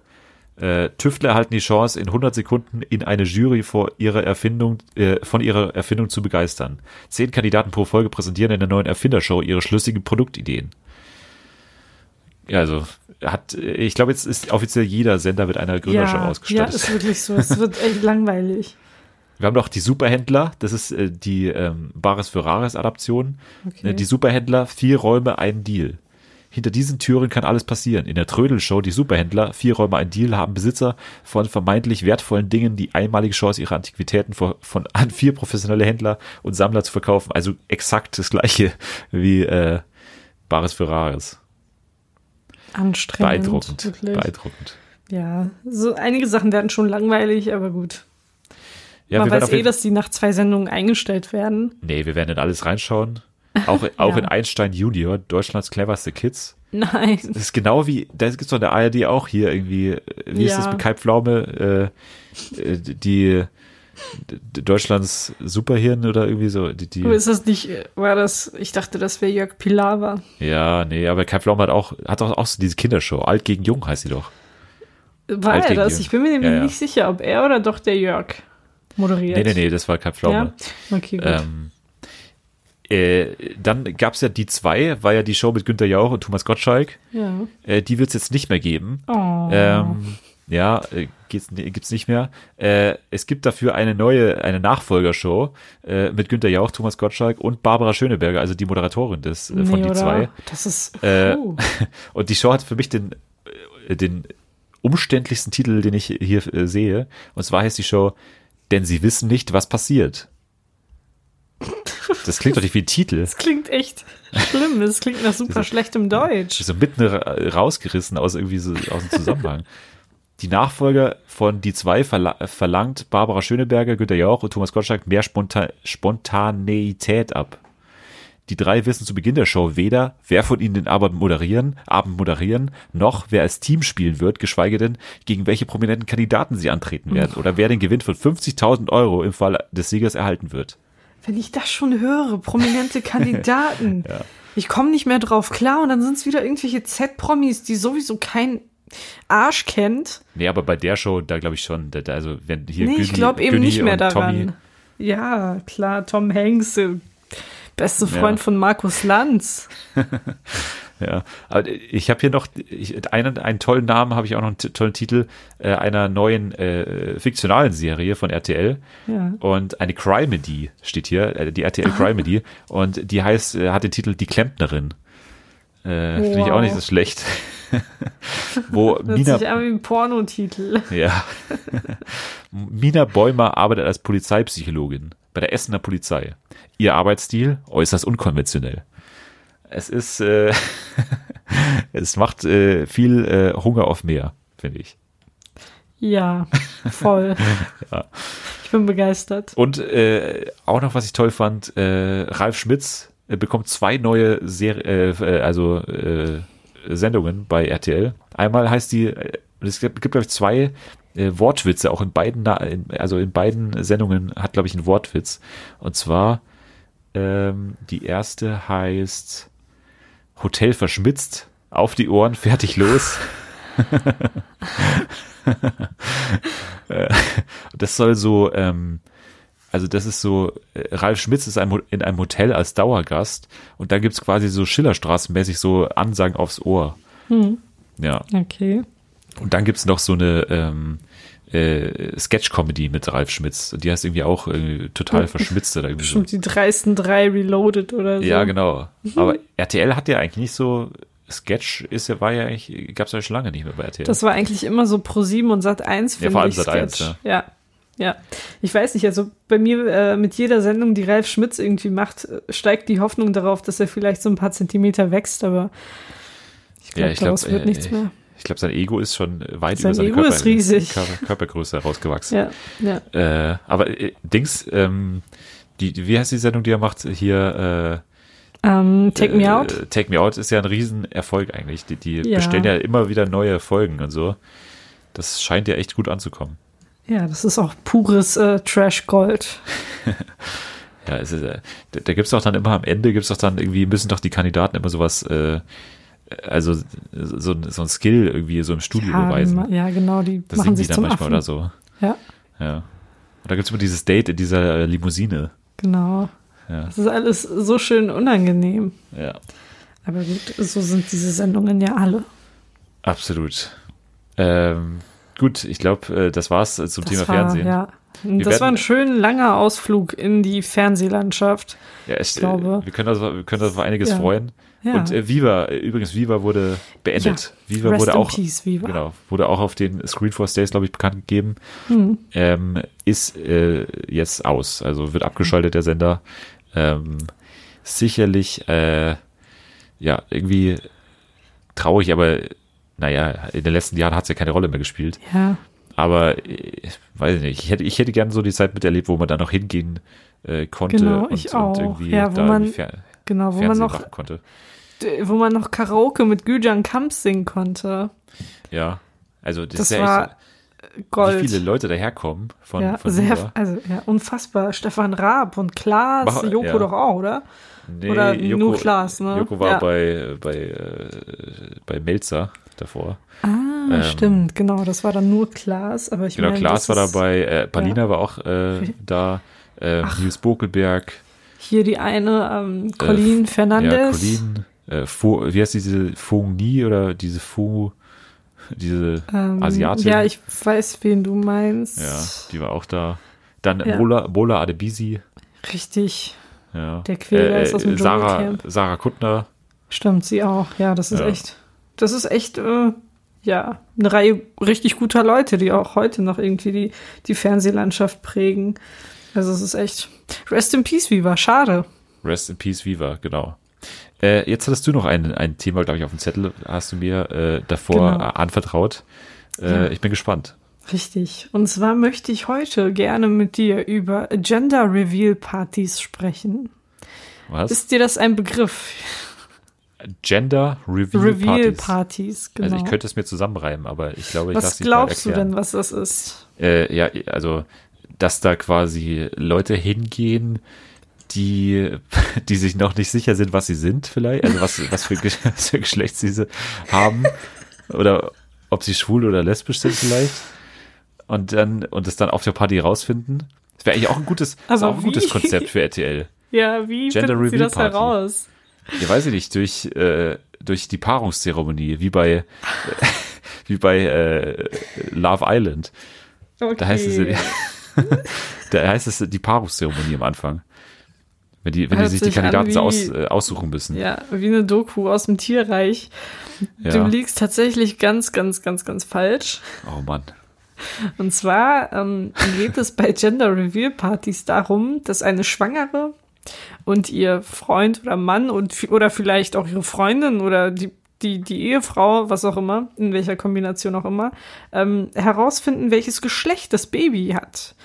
Äh, Tüftler erhalten die Chance, in 100 Sekunden in eine Jury vor ihrer Erfindung, äh, von ihrer Erfindung zu begeistern. Zehn Kandidaten pro Folge präsentieren in der neuen Erfindershow ihre schlüssigen Produktideen. Ja, also hat, ich glaube, jetzt ist offiziell jeder Sender mit einer Gründershow Ja, ja, ausgestattet. ist wirklich so. Es wird echt [laughs] langweilig. Wir haben noch die Superhändler, das ist äh, die ähm, Bares für Rares Adaption. Okay. Äh, die Superhändler, vier Räume, ein Deal. Hinter diesen Türen kann alles passieren. In der Trödelshow, die Superhändler, vier Räume, ein Deal, haben Besitzer von vermeintlich wertvollen Dingen die einmalige Chance, ihre Antiquitäten vor, von [laughs] an vier professionelle Händler und Sammler zu verkaufen. Also exakt das gleiche wie äh, Bares für Rares. Anstrengend. Beeindruckend. Wirklich. Beeindruckend. Ja, so einige Sachen werden schon langweilig, aber gut. Ja, Man weiß eh, dass die nach zwei Sendungen eingestellt werden. Nee, wir werden in alles reinschauen. Auch, [laughs] auch Ja. in Einstein Junior, Deutschlands cleverste Kids. Nein. Das ist genau wie, da gibt's doch in der ARD auch hier irgendwie, äh, wie ist Ja. das mit Kai Pflaume, äh, äh, die, Deutschlands Superhirn oder irgendwie so. Die, die, ist das nicht, war das, ich dachte, das wäre Jörg Pilawa. ja, nee, aber Kai Pflaume hat auch, hat auch, auch so diese Kindershow. Alt gegen Jung heißt sie doch. War Alt er das? Jörg. Ich bin mir nämlich Ja, ja. nicht sicher, ob er oder doch der Jörg moderiert. Nee, nee, nee, das war Kai Pflaume. Ja? Okay, gut. Ähm, äh, dann gab's ja die zwei, war ja die Show mit Günter Jauch und Thomas Gottschalk. ja. Äh, die wird's jetzt nicht mehr geben. Oh. Ähm, ja, äh, nee, gibt's nicht mehr. Äh, es gibt dafür eine neue, eine Nachfolgershow äh, mit Günter Jauch, Thomas Gottschalk und Barbara Schöneberger, also die Moderatorin des äh, von nee, die oder? zwei. Das ist, Äh, oh. [laughs] Und die Show hat für mich den, äh, den umständlichsten Titel, den ich hier sehe. Und zwar heißt die Show, denn sie wissen nicht, was passiert. Das klingt doch nicht wie ein Titel. Das klingt echt schlimm. Das klingt nach super schlechtem Deutsch. so mitten ra- rausgerissen aus irgendwie so aus dem Zusammenhang. Die Nachfolger von Die zwei verla verlangt Barbara Schöneberger, Günter Jauch und Thomas Gottschalk mehr Sponta Spontaneität ab. Die drei wissen zu Beginn der Show weder, wer von ihnen den Abend moderieren, Abend moderieren, noch wer als Team spielen wird, geschweige denn, gegen welche prominenten Kandidaten sie antreten werden oder wer den Gewinn von 50.000 Euro im Fall des Siegers erhalten wird. Wenn ich das schon höre, prominente [laughs] Kandidaten. Ich komme nicht mehr drauf klar und dann sind es wieder irgendwelche Z-Promis, die sowieso kein Arsch kennt. Nee, aber bei der Show, da glaube ich schon, da, also wenn hier nee, ich Günni- glaube eben Günni nicht mehr daran. Tommy, Ja, klar, Tom Hanks, äh, beste Freund Ja. von Markus Lanz. [laughs] Ja, aber ich habe hier noch ich, einen, einen tollen Namen, habe ich auch noch einen tollen Titel äh, einer neuen äh, fiktionalen Serie von RTL Ja. und eine Crimedy steht hier, äh, die RTL Crimedy [laughs] und die heißt, äh, hat den Titel Die Klempnerin. Äh, Finde ich auch Wow. nicht so schlecht. [laughs] Wo Hört Mina, sich an wie ein Pornotitel. ja. [laughs] Mina Bäumer arbeitet als Polizeipsychologin bei der Essener Polizei. Ihr Arbeitsstil äußerst unkonventionell. Es ist, äh, [laughs] es macht äh, viel äh, Hunger auf mehr, finde ich. Ja, voll. [laughs] Ich bin begeistert. Und äh, auch noch, was ich toll fand, äh, Ralf Schmitz äh, bekommt zwei neue Ser äh, äh, also äh, Sendungen bei RTL. Einmal heißt die, äh, es gibt, glaube ich, zwei äh, Wortwitze, auch in beiden, also in beiden Sendungen hat, glaube ich, einen Wortwitz. Und zwar, ähm, die erste heißt Hotel verschmitzt, auf die Ohren, fertig los. [laughs] Das soll so, ähm, also das ist so, äh, Ralf Schmitz ist in einem Hotel als Dauergast und da gibt's quasi so Schillerstraßenmäßig so Ansagen aufs Ohr. Ja, Okay. und dann gibt's noch so eine ähm, äh, Sketch-Comedy mit Ralf Schmitz. Die heißt irgendwie auch äh, total [laughs] verschmitzt oder irgendwie so. Bestimmt die dreisten drei Reloaded oder so. Ja, genau. Aber RTL hat ja eigentlich nicht so, Sketch ist ja, war ja eigentlich, gab's ja schon lange nicht mehr bei RTL. Das war eigentlich immer so Pro 7 und Sat 1 Ja, vor allem ich. Sat.1, Sketch. Ja. Ja. Ich weiß nicht, also bei mir äh, mit jeder Sendung, die Ralf Schmitz irgendwie macht, steigt die Hoffnung darauf, dass er vielleicht so ein paar Zentimeter wächst, aber ich glaube, Ja, ich glaub, daraus wird äh, nichts mehr. Ich glaube, sein Ego ist schon weit Sein über seine Ego Körper, ist riesig. Körper, Körpergröße herausgewachsen. Ja, ja. Äh, aber äh, Dings, ähm, die, wie heißt die Sendung, die er macht? Hier, Ähm, äh, Take Me äh, Out. Take Me Out ist ja ein Riesenerfolg eigentlich. Die, die Ja. bestellen ja immer wieder neue Folgen und so. Das scheint ja echt gut anzukommen. Ja, das ist auch pures äh, Trash Gold. [laughs] Ja, es ist, äh, da, da gibt's doch dann immer am Ende, gibt's doch dann irgendwie, müssen doch die Kandidaten immer sowas, äh, also so, so ein Skill irgendwie so im Studio Ja, beweisen. ja, genau, die Das machen sich dann zum manchmal Affen. oder so. Ja, Ja. Und da gibt's immer dieses Date in dieser äh, Limousine. genau. Ja. Das ist alles so schön unangenehm. Ja. Aber gut, so sind diese Sendungen ja alle. Absolut. Ähm, gut, ich glaube, äh, das war's zum Das Thema war, Fernsehen. Ja. Wir das war ein schön langer Ausflug in die Fernsehlandschaft. Ja, ich glaube- Äh, wir können wir können uns auf einiges Ja. freuen. Ja. Und äh, Viva, äh, übrigens, Viva wurde beendet. Viva Rest wurde auch, Peace, Viva. genau, wurde auch auf den Screenforce Days, glaube ich, bekannt gegeben. Hm. Ähm, ist äh, jetzt aus, also wird abgeschaltet der Sender. Ähm, sicherlich, äh, ja, irgendwie traurig, aber naja, in den letzten Jahren hat es ja keine Rolle mehr gespielt. Ja, Aber äh, weiß ich nicht, ich hätte, ich hätte gern so die Zeit miterlebt, wo man da noch hingehen äh, konnte Genau, und, ich und auch. irgendwie Ja, wo da man- irgendwie genau, wo man Fernsehen noch, machen konnte. D- wo man noch Karaoke mit Güjan Kamps singen konnte. Ja, also das, Das ist ja war echt Gold. wie viele Leute daherkommen von, ja, von sehr, also ja, unfassbar. Stefan Raab und Klaas, Joko ja. doch auch, oder? Nee, Oder nur Klaas, ne? Joko war Ja. bei, bei, äh, bei Melzer davor. Ah, Ähm, stimmt, genau. Das war dann nur Klaas, aber ich Genau, meine, Klaas war dabei, äh, Palina war auch äh, da, äh, Nils Bokelberg, Hier die eine, ähm, Colleen ja, Fernandes. Äh, Fo, wie heißt diese Fong Ni oder diese Fu, diese ähm, Asiatin? Ja, ich weiß, wen du meinst. Ja, die war auch da. Dann Ja. Mola, Mola Adebisi. Richtig. Ja. Der Quälgeist aus dem Sarah, Dschungelcamp. Sarah Kuttner. Stimmt, sie auch. Ja, das ist Ja. echt, das ist echt, äh, ja, eine Reihe richtig guter Leute, die auch heute noch irgendwie die, die Fernsehlandschaft prägen. Also es ist echt, rest in peace, Viva, schade. Rest in Peace Viva, genau. Äh, jetzt hattest du noch ein, ein Thema, glaube ich, auf dem Zettel, hast du mir äh, davor Genau. anvertraut. Äh, Ja. Ich bin gespannt. Richtig. Und zwar möchte ich heute gerne mit dir über Gender Reveal Partys sprechen. Was? Ist dir das ein Begriff? Gender Reveal, Reveal Partys. Partys, genau. Also ich könnte es mir zusammenreimen, aber ich glaube, ich Was lasse glaubst du denn, was das ist? Äh, ja, also, dass da quasi Leute hingehen, die, [laughs] die sich noch nicht sicher sind, was sie sind, vielleicht, also was, was für, [laughs] was für Geschlecht sie haben, oder ob sie schwul oder lesbisch sind, vielleicht, und dann, und es dann auf der Party rausfinden. Das wäre eigentlich auch ein gutes, auch ein gutes? Konzept für RTL. Ja, wie Gender finden sie Reveal das Party. heraus? Ja, weiß ich nicht, durch, äh, durch die Paarungszeremonie, wie bei, [laughs] wie bei äh, Love Island. Okay. Da heißt es, da heißt es die Paarungszeremonie am Anfang. Wenn die, wenn die sich die Kandidaten so wie- aus, äh, aussuchen müssen. Ja, wie eine Doku aus dem Tierreich. Ja. Du liegst tatsächlich ganz, ganz, ganz, ganz falsch. Oh Mann. Und zwar ähm, geht es bei Gender Reveal Partys darum, dass eine Schwangere und ihr Freund oder Mann und oder vielleicht auch ihre Freundin oder die die, die Ehefrau, was auch immer, in welcher Kombination auch immer, ähm, herausfinden, welches Geschlecht das Baby hat.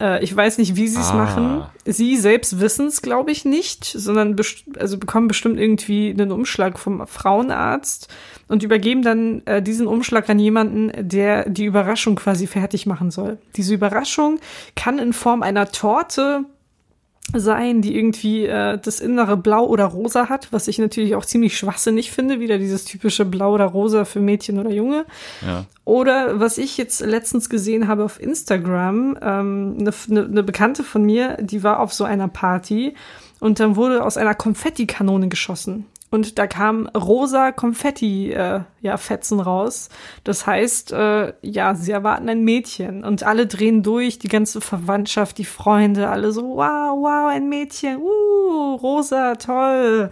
Äh, ich weiß nicht, wie sie es Ah. machen. Sie selbst wissen es, glaube ich, nicht, sondern also bekommen bestimmt irgendwie einen Umschlag vom Frauenarzt und übergeben dann äh, diesen Umschlag an jemanden, der die Überraschung quasi fertig machen soll. Diese Überraschung kann in Form einer Torte sein, die irgendwie äh, das innere Blau oder Rosa hat, was ich natürlich auch ziemlich schwachsinnig finde, wieder dieses typische Blau oder Rosa für Mädchen oder Junge. Ja. Oder was ich jetzt letztens gesehen habe auf Instagram, ähm, eine, eine, eine Bekannte von mir, die war auf so einer Party und dann wurde aus einer Konfettikanone geschossen. Und da kam rosa Konfetti, äh, ja, Fetzen raus. Das heißt, äh, ja, sie erwarten ein Mädchen. Und alle drehen durch, die ganze Verwandtschaft, die Freunde, alle so, wow, wow, ein Mädchen, uh, rosa, toll.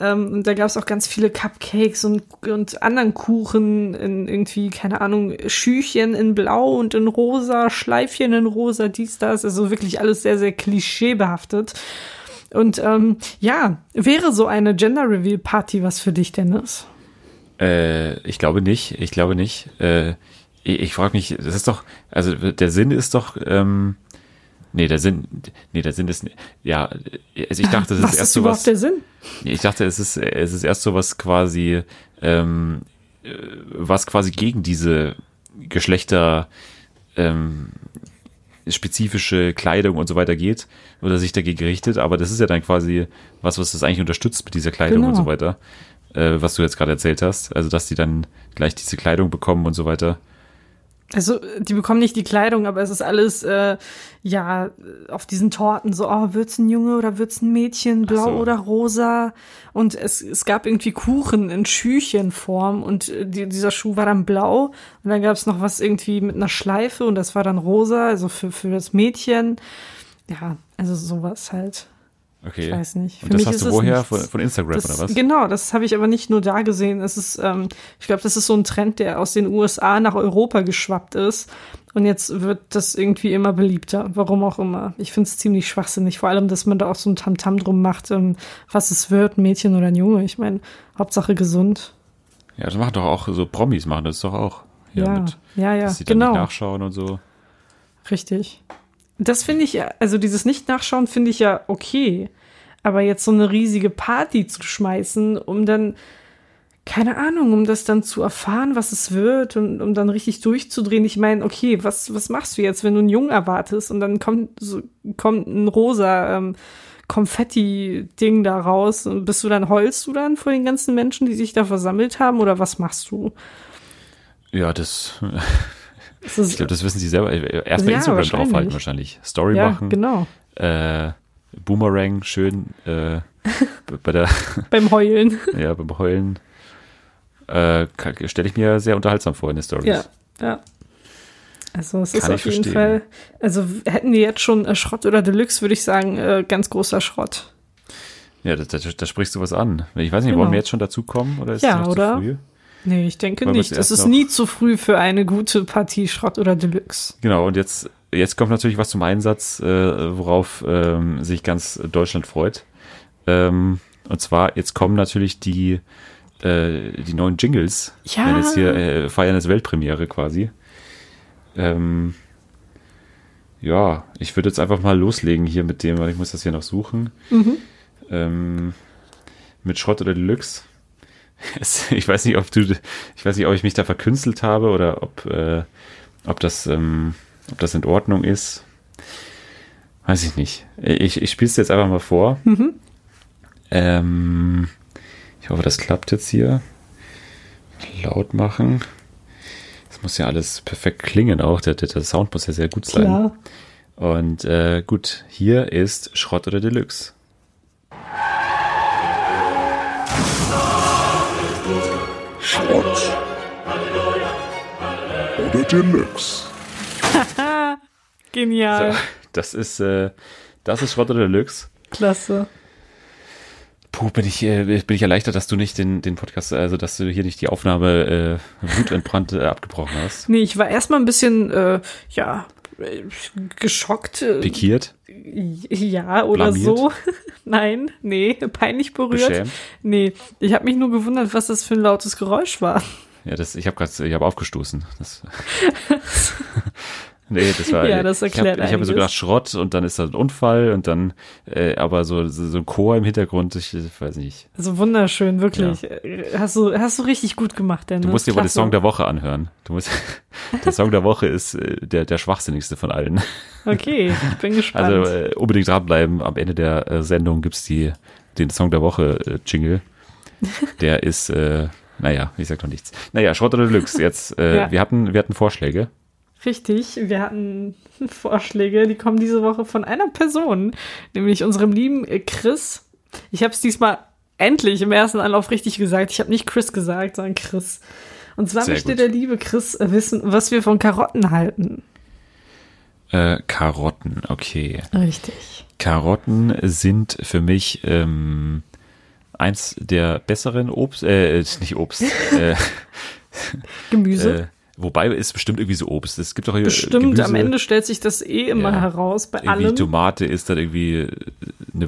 Ähm, und da gab es auch ganz viele Cupcakes und, und anderen Kuchen in irgendwie, keine Ahnung, Schüchchen in Blau und in Rosa, Schleifchen in Rosa, dies, das. Also wirklich alles sehr, sehr klischeebehaftet. Und ähm, ja, wäre so eine Gender Reveal Party was für dich, Dennis? Äh, ich glaube nicht. Ich glaube nicht. Äh, ich ich frage mich, das ist doch, also der Sinn ist doch, ähm, nee, der Sinn, nee, der Sinn ist, ja, also ich dachte, das was ist erst ist so was, der Sinn? ich dachte, es ist, es ist erst so was quasi, ähm, äh, was quasi gegen diese Geschlechter, ähm, spezifische Kleidung und so weiter geht oder sich dagegen richtet, aber das ist ja dann quasi was, was das eigentlich unterstützt mit dieser Kleidung Genau. und so weiter, äh, was du jetzt gerade erzählt hast, also dass die dann gleich diese Kleidung bekommen und so weiter. Also, die bekommen nicht die Kleidung, aber es ist alles, äh, ja, auf diesen Torten so, oh, wird's ein Junge oder wird's ein Mädchen, blau so. oder rosa? Und es, es gab irgendwie Kuchen in Schüchenform und äh, die, dieser Schuh war dann blau und dann gab's noch was irgendwie mit einer Schleife und das war dann rosa, also für, für das Mädchen. Ja, also sowas halt. Okay. Ich weiß nicht. Für Und das hast du woher? Von, von Instagram Das, oder was? Genau, das habe ich aber nicht nur da gesehen. Es ist, ähm, ich glaube, das ist so ein Trend, der aus den USA nach Europa geschwappt ist. Und jetzt wird das irgendwie immer beliebter. Warum auch immer. Ich finde es ziemlich schwachsinnig. Vor allem, dass man da auch so ein Tamtam drum macht, ähm, was es wird, ein Mädchen oder ein Junge. Ich meine, Hauptsache gesund. Ja, das machen doch auch so Promis machen das doch auch. Ja, mit, ja, ja, dass sie genau. nachschauen und so. Richtig. Das finde ich also dieses Nicht-Nachschauen finde ich ja okay. Aber jetzt so eine riesige Party zu schmeißen, um dann, keine Ahnung, um das dann zu erfahren, was es wird und um dann richtig durchzudrehen. Ich meine, okay, was, was machst du jetzt, wenn du einen Jungen erwartest und dann kommt, so, kommt ein rosa ähm, Konfetti-Ding da raus und bist du dann, heulst du dann vor den ganzen Menschen, die sich da versammelt haben oder was machst du? Ja, das. [laughs] Ist- ich glaube, das wissen sie selber. Erst bei Ja, Instagram draufhalten wahrscheinlich. Story ja, machen. genau. Äh, Boomerang schön äh, bei der [laughs] Beim Heulen. ja beim Heulen äh, stelle ich mir sehr unterhaltsam vor in den Stories. Ja, ja. Also es ist Kann auf ich jeden verstehen. Fall, also hätten wir jetzt schon äh, Schrott oder Deluxe, würde ich sagen, äh, ganz großer Schrott. Ja, da, da, da sprichst du was an. Ich weiß nicht, Genau. wollen wir jetzt schon dazu kommen oder ist Ja, es noch oder? zu früh? Nee, ich denke wir nicht. es ist nie zu früh für eine gute Partie Schrott oder Deluxe. Genau, und jetzt, jetzt kommt natürlich was zum Einsatz, äh, worauf ähm, sich ganz Deutschland freut. Ähm, und zwar, jetzt kommen natürlich die, äh, die neuen Jingles. Ja. Wir jetzt hier äh, feiern das Weltpremiere quasi. Ähm, ja, ich würde jetzt einfach mal loslegen hier mit dem, weil ich muss das hier noch suchen. Ähm, mit Schrott oder Deluxe. Es, ich weiß nicht, ob du, ich weiß nicht, ob ich mich da verkünstelt habe oder ob, äh, ob das, ähm, ob das in Ordnung ist. Weiß ich nicht. Ich, ich spiele es jetzt einfach mal vor. Ähm, ich hoffe, das klappt jetzt hier. Laut machen. Das muss ja alles perfekt klingen auch. Der, der, der Sound muss ja sehr gut sein. Klar. Und äh, gut, hier ist Schrott oder Deluxe. Schrott oder Deluxe. [laughs] Genial. So, das ist, äh, das ist Schrott oder Deluxe. Klasse. Puh, bin ich, äh, bin ich erleichtert, dass du nicht den, den Podcast, also dass du hier nicht die Aufnahme äh, wutentbrannt äh, abgebrochen hast. Nee, ich war erstmal ein bisschen, äh, ja, geschockt. äh, Pikiert, Ja, oder Blamiert? so. [laughs] Nein, nee, peinlich berührt. beschämt. Nee, ich habe mich nur gewundert, was das für ein lautes Geräusch war. Ja, das, ich habe gerade, ich habe aufgestoßen. Das, [laughs] nee, das war. [laughs] Ja, das ich erklärt habe hab so gedacht Schrott und dann ist da ein Unfall und dann, äh, aber so, so, so ein Chor im Hintergrund, ich, ich weiß nicht. Also wunderschön, wirklich. Äh, Hast du, hast du richtig gut gemacht, Dennis. Du musst dir mal den Klasse. Song der Woche anhören. Du musst, [laughs] der Song der Woche ist äh, der, der schwachsinnigste von allen. Okay, ich bin [laughs] gespannt. Also äh, unbedingt dranbleiben. Am Ende der äh, Sendung gibt's die, den Song der Woche äh, Jingle. Der ist, äh, naja, ich sag noch nichts. Naja, Schrott oder Deluxe. Jetzt, äh, Ja. wir hatten, wir hatten Vorschläge. Richtig, wir hatten [laughs] Vorschläge, die kommen diese Woche von einer Person, nämlich unserem lieben äh, Chris. Ich habe es diesmal endlich im ersten Anlauf richtig gesagt. Ich habe nicht Chris gesagt, sondern Chris. Und zwar Sehr möchte gut. der liebe Chris äh, wissen, was wir von Karotten halten. Äh, Karotten, okay. Richtig. Karotten sind für mich ähm, eins der besseren Obst, äh, nicht Obst, äh, [laughs] Gemüse. Äh, wobei ist bestimmt irgendwie so Obst. Es gibt doch hier Bestimmt, Gemüse, am Ende stellt sich das eh immer Ja. heraus, bei irgendwie allem. Tomate ist dann irgendwie äh, eine,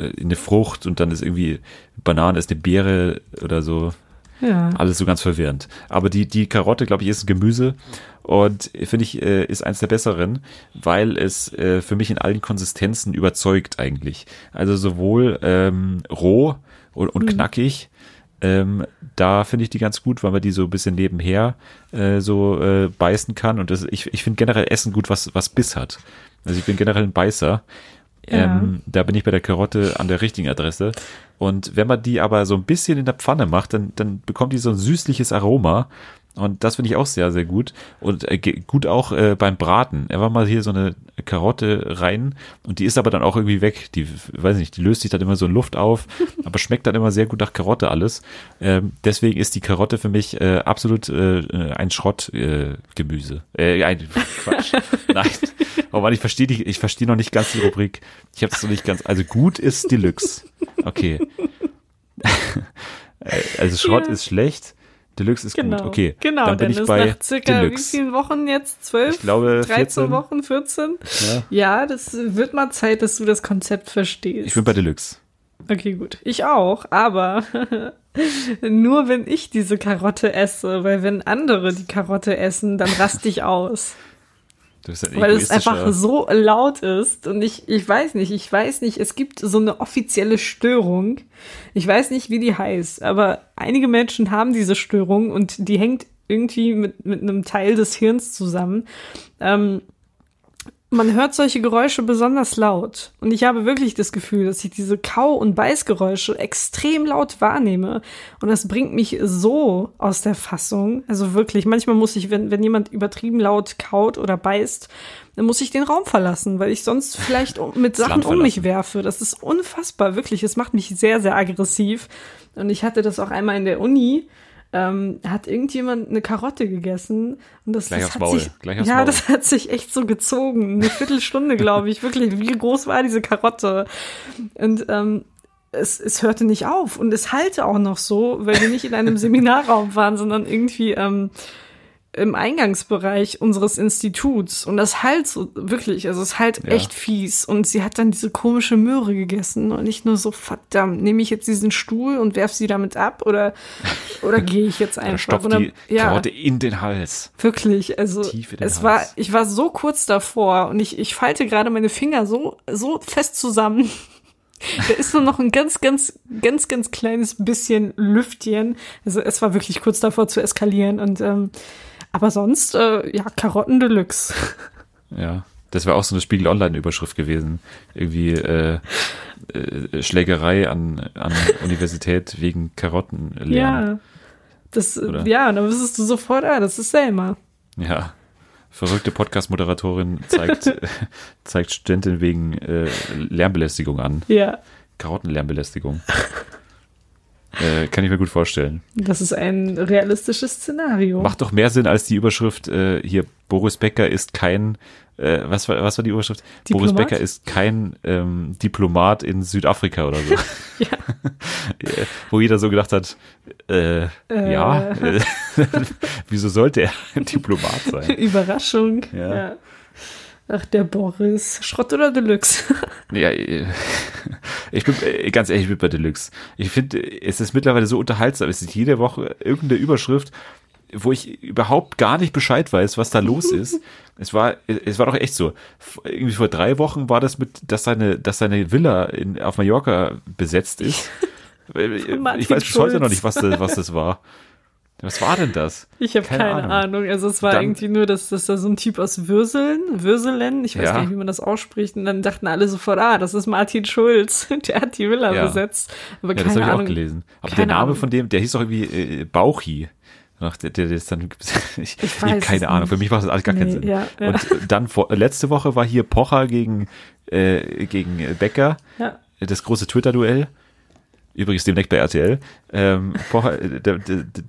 äh, eine Frucht und dann ist irgendwie Banane ist eine Beere oder so. Ja. Alles so ganz verwirrend. Aber die, die Karotte, glaube ich, ist ein Gemüse und finde ich, äh, ist eins der besseren, weil es äh, für mich in allen Konsistenzen überzeugt eigentlich. Also sowohl ähm, roh und, und knackig, ähm, da finde ich die ganz gut, weil man die so ein bisschen nebenher äh, so äh, beißen kann. Und das, ich, ich finde generell Essen gut, was, was Biss hat. Also ich bin generell ein Beißer. Ja. Ähm, da bin ich bei der Karotte an der richtigen Adresse. Und wenn man die aber so ein bisschen in der Pfanne macht, dann, dann bekommt die so ein süßliches Aroma. Und das finde ich auch sehr, sehr gut. Und äh, gut auch äh, beim Braten. Einfach mal hier so eine Karotte rein und die ist aber dann auch irgendwie weg. Die, weiß nicht, die löst sich dann immer so in Luft auf, [laughs] aber schmeckt dann immer sehr gut nach Karotte alles. Ähm, deswegen ist die Karotte für mich äh, absolut äh, ein Schrottgemüse. Äh, äh, ein [laughs] Quatsch. Nein. Oh Mann, ich verstehe ich verstehe noch nicht ganz die Rubrik. Ich habe es noch nicht ganz. Also gut ist Deluxe. Okay. [laughs] Äh, also Schrott Ja. ist schlecht. Deluxe ist Genau. gut. Okay. Genau, dann bin ich bei nach circa Deluxe. wie vielen Wochen jetzt? Zwölf? Ich glaube 13 14. Wochen, 14? Ja. Ja, das wird mal Zeit, dass du das Konzept verstehst. Ich bin bei Deluxe. Okay, gut. Ich auch, aber [laughs] nur wenn ich diese Karotte esse, weil wenn andere die Karotte essen, dann raste ich aus. Weil es einfach so laut ist und ich, ich weiß nicht, ich weiß nicht, es gibt so eine offizielle Störung. Ich weiß nicht, wie die heißt, aber einige Menschen haben diese Störung und die hängt irgendwie mit, mit einem Teil des Hirns zusammen. Ähm, man hört solche Geräusche besonders laut. Und ich habe wirklich das Gefühl, dass ich diese Kau- und Beißgeräusche extrem laut wahrnehme. Und das bringt mich so aus der Fassung. Also wirklich, manchmal muss ich, wenn, wenn jemand übertrieben laut kaut oder beißt, dann muss ich den Raum verlassen, weil ich sonst vielleicht mit Sachen um mich werfe. Das ist unfassbar, wirklich. Es macht mich sehr, sehr aggressiv. Und ich hatte das auch einmal in der Uni. Ähm, hat irgendjemand eine Karotte gegessen und das, das hat Maul, sich ja, Maul. das hat sich echt so gezogen, eine Viertelstunde, [laughs] glaube ich, wirklich. Wie groß war diese Karotte? Und ähm, es, es hörte nicht auf und es halte auch noch so, weil wir nicht in einem [laughs] Seminarraum waren, sondern irgendwie ähm, im Eingangsbereich unseres Instituts. Und das halt so wirklich, also es halt Ja. echt fies. Und sie hat dann diese komische Möhre gegessen und nicht nur so, verdammt, nehme ich jetzt diesen Stuhl und werf sie damit ab oder, [laughs] oder gehe ich jetzt einfach? dann- die Karotte in den Hals. Wirklich, also es war, Hals. ich war so kurz davor und ich, ich falte gerade meine Finger so, so fest zusammen. Da ist nur noch ein ganz, ganz, ganz, ganz kleines bisschen Lüftchen. Also es war wirklich kurz davor zu eskalieren und ähm, aber sonst, äh, ja, Karotten Deluxe. Ja. Das wäre auch so eine Spiegel Online-Überschrift gewesen. Irgendwie äh, äh, Schlägerei an, an Universität wegen Karotten. Ja. Das, Oder? ja, dann wüsstest du sofort, ah, das ist Selma. Ja. Verrückte Podcast-Moderatorin zeigt, [laughs] zeigt Studentin wegen äh, Lärmbelästigung an. Ja. Karottenlärmbelästigung. Äh, kann ich mir gut vorstellen. Das ist ein realistisches Szenario. Macht doch mehr Sinn als die Überschrift äh, hier, Boris Becker ist kein, äh, was, war, was war die Überschrift? Boris Diplomat? Becker ist kein ähm, Diplomat in Südafrika oder so. [laughs] Ja. Äh, [laughs] Wo jeder so gedacht hat, äh, ja, äh, [laughs] wieso sollte er ein Diplomat sein? Überraschung. Ja. Ach, der Boris. Schrott oder Deluxe? [laughs] Ja, äh, ich bin äh, ganz ehrlich, ich bin bei Deluxe. Ich finde, es ist mittlerweile so unterhaltsam. Es ist jede Woche irgendeine Überschrift, wo ich überhaupt gar nicht Bescheid weiß, was da los ist. [laughs] Es war, es war doch echt so. Irgendwie vor drei Wochen war das mit, dass seine, dass seine Villa in, auf Mallorca besetzt ist. [laughs] Ich weiß bis heute noch nicht, was das, was das war. Was war denn das? Ich habe keine, Ahnung. Also es war Dann- irgendwie nur, dass, dass da so ein Typ aus Würseln, Würselen, ich weiß Ja. gar nicht, wie man das ausspricht. Und dann dachten alle sofort, ah, das ist Martin Schulz. [laughs] Der hat die Villa Ja. besetzt. Aber Ja, das keine habe ich Ahnung. auch gelesen. Aber Keine der Name Ahnung. von dem, der hieß doch irgendwie äh, Bauchi. Ach, der, der, ist dann, [laughs] ich, ich, habe keine Ahnung. Für nicht. mich macht das alles gar keinen Nee, Sinn. ja, ja. Und dann vor, letzte Woche war hier Pocher gegen äh, gegen Becker, Ja. das große Twitter-Duell. Übrigens demnächst bei RTL. Ähm, Pocher, äh, der, der, der,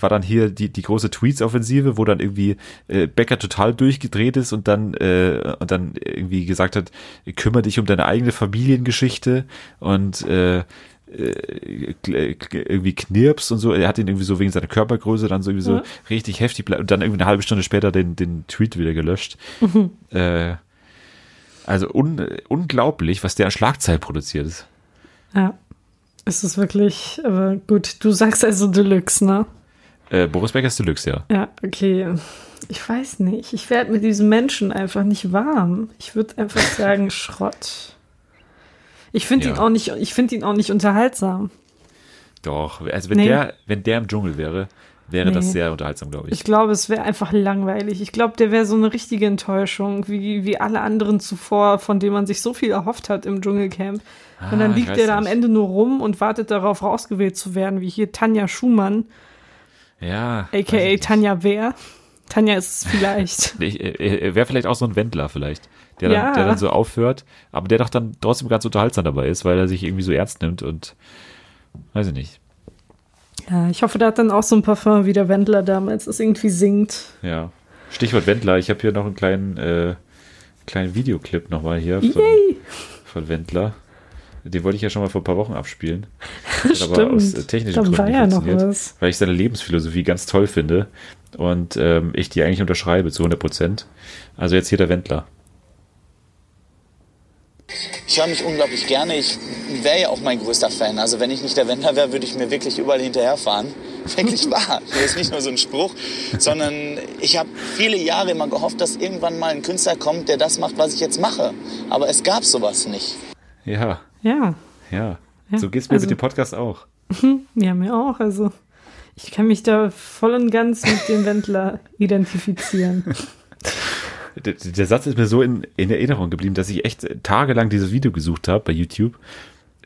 war dann hier die, die große Tweets-Offensive, wo dann irgendwie äh, Becker total durchgedreht ist und dann äh, und dann irgendwie gesagt hat, kümmere dich um deine eigene Familiengeschichte und äh, äh, kl- irgendwie knirps und so. Er hat ihn irgendwie so wegen seiner Körpergröße dann so irgendwie so Ja. richtig heftig und dann irgendwie eine halbe Stunde später den, den Tweet wieder gelöscht. Äh, also un, unglaublich, was der an Schlagzeilen produziert ist. Ja. Es ist wirklich, aber gut, du sagst also Deluxe, ne? Äh, Boris Becker ist Deluxe, ja. Ja, okay. Ich weiß nicht. Ich werde mit diesem Menschen einfach nicht warm. Ich würde einfach [laughs] sagen Schrott. Ich finde Ja. ihn auch nicht, ich finde ihn auch nicht unterhaltsam. Doch, also wenn Nee. der, wenn der im Dschungel wäre, wäre Nee. das sehr unterhaltsam, glaube ich. Ich glaube, es wäre einfach langweilig. Ich glaube, der wäre so eine richtige Enttäuschung, wie, wie alle anderen zuvor, von denen man sich so viel erhofft hat im Dschungelcamp. und dann Ah, liegt der da am. Ende nur rum und wartet darauf, rausgewählt zu werden, wie hier Tanja Schumann, Ja. aka. Tanja Wer. Tanja ist es [laughs] vielleicht. Ich, äh, er wäre vielleicht auch so ein Wendler vielleicht, der dann, Ja. der dann so aufhört, aber der doch dann trotzdem ganz unterhaltsam dabei ist, weil er sich irgendwie so ernst nimmt und weiß ich nicht. Ja, ich hoffe, der hat dann auch so ein Parfum wie der Wendler damals, das irgendwie singt. Ja. Stichwort Wendler, ich habe hier noch einen kleinen, äh, kleinen Videoclip nochmal hier von, von Wendler. Den wollte ich ja schon mal vor ein paar Wochen abspielen. [laughs] Hat aber Stimmt. aus äh, technischen Da Gründen war nicht ja noch was. weil ich seine Lebensphilosophie ganz toll finde und ähm, ich die eigentlich unterschreibe zu 100 Prozent. Also jetzt hier der Wendler. Ich höre mich unglaublich gerne. Ich wäre ja auch mein größter Fan. Also wenn ich nicht der Wendler wäre, würde ich mir wirklich überall hinterherfahren. [laughs] Wirklich wahr. Das ist nicht nur so ein Spruch, sondern ich habe viele Jahre immer gehofft, dass irgendwann mal ein Künstler kommt, der das macht, was ich jetzt mache. Aber es gab sowas nicht. Ja, Ja, ja. Ja, So geht's mir also- mit dem Podcast auch. [laughs] ja, mir auch. Also, ich kann mich da voll und ganz mit dem Wendler identifizieren. [laughs] Der, der Satz ist mir so in, in Erinnerung geblieben, dass ich echt tagelang dieses Video gesucht habe bei YouTube.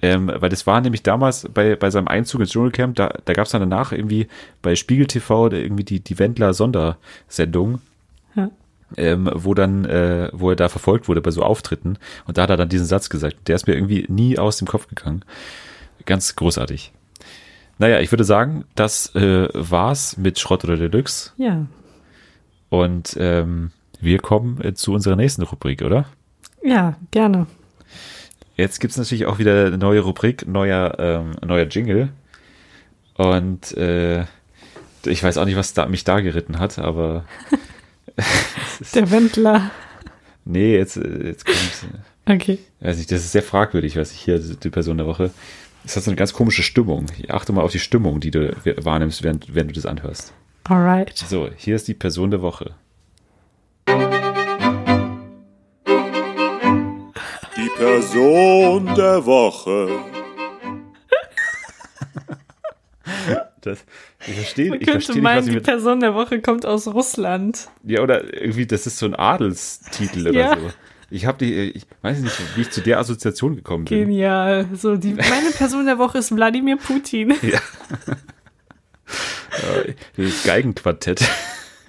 Ähm, weil das war nämlich damals bei, bei seinem Einzug ins Dschungelcamp, da, da gab es dann danach irgendwie bei Spiegel TV irgendwie die, die Wendler-Sondersendung, Ja. ähm, wo dann, äh, wo er da verfolgt wurde bei so Auftritten. Und da hat er dann diesen Satz gesagt. Der ist mir irgendwie nie aus dem Kopf gegangen. Ganz großartig. Naja, ich würde sagen, das äh, war's mit Schrott oder Deluxe. Ja. Und ähm, wir kommen äh, zu unserer nächsten Rubrik, oder? Ja, gerne. Jetzt gibt's natürlich auch wieder eine neue Rubrik, neuer, ähm, neuer Jingle. Und äh, ich weiß auch nicht, was da, mich da geritten hat, aber [laughs] Der Wendler. nee, jetzt, äh, jetzt kommt, Okay. weiß nicht, das ist sehr fragwürdig, was ich hier, die Person der Woche. Es hat so eine ganz komische Stimmung. Ich achte mal auf die Stimmung, die du wahrnimmst, während, wenn du das anhörst. Alright. So, hier ist die Person der Woche. Die Person der Woche. Das, ich verstehe, Man ich könnte verstehe nicht, meinen, was ich die mit, Person der Woche kommt aus Russland. Ja, oder irgendwie, das ist so ein Adelstitel oder Ja. so. Ich habe die, ich weiß nicht, wie ich zu der Assoziation gekommen bin. Genial. So, die, meine Person der Woche ist Wladimir Putin. Ja. [laughs] Äh, Das Geigenquartett.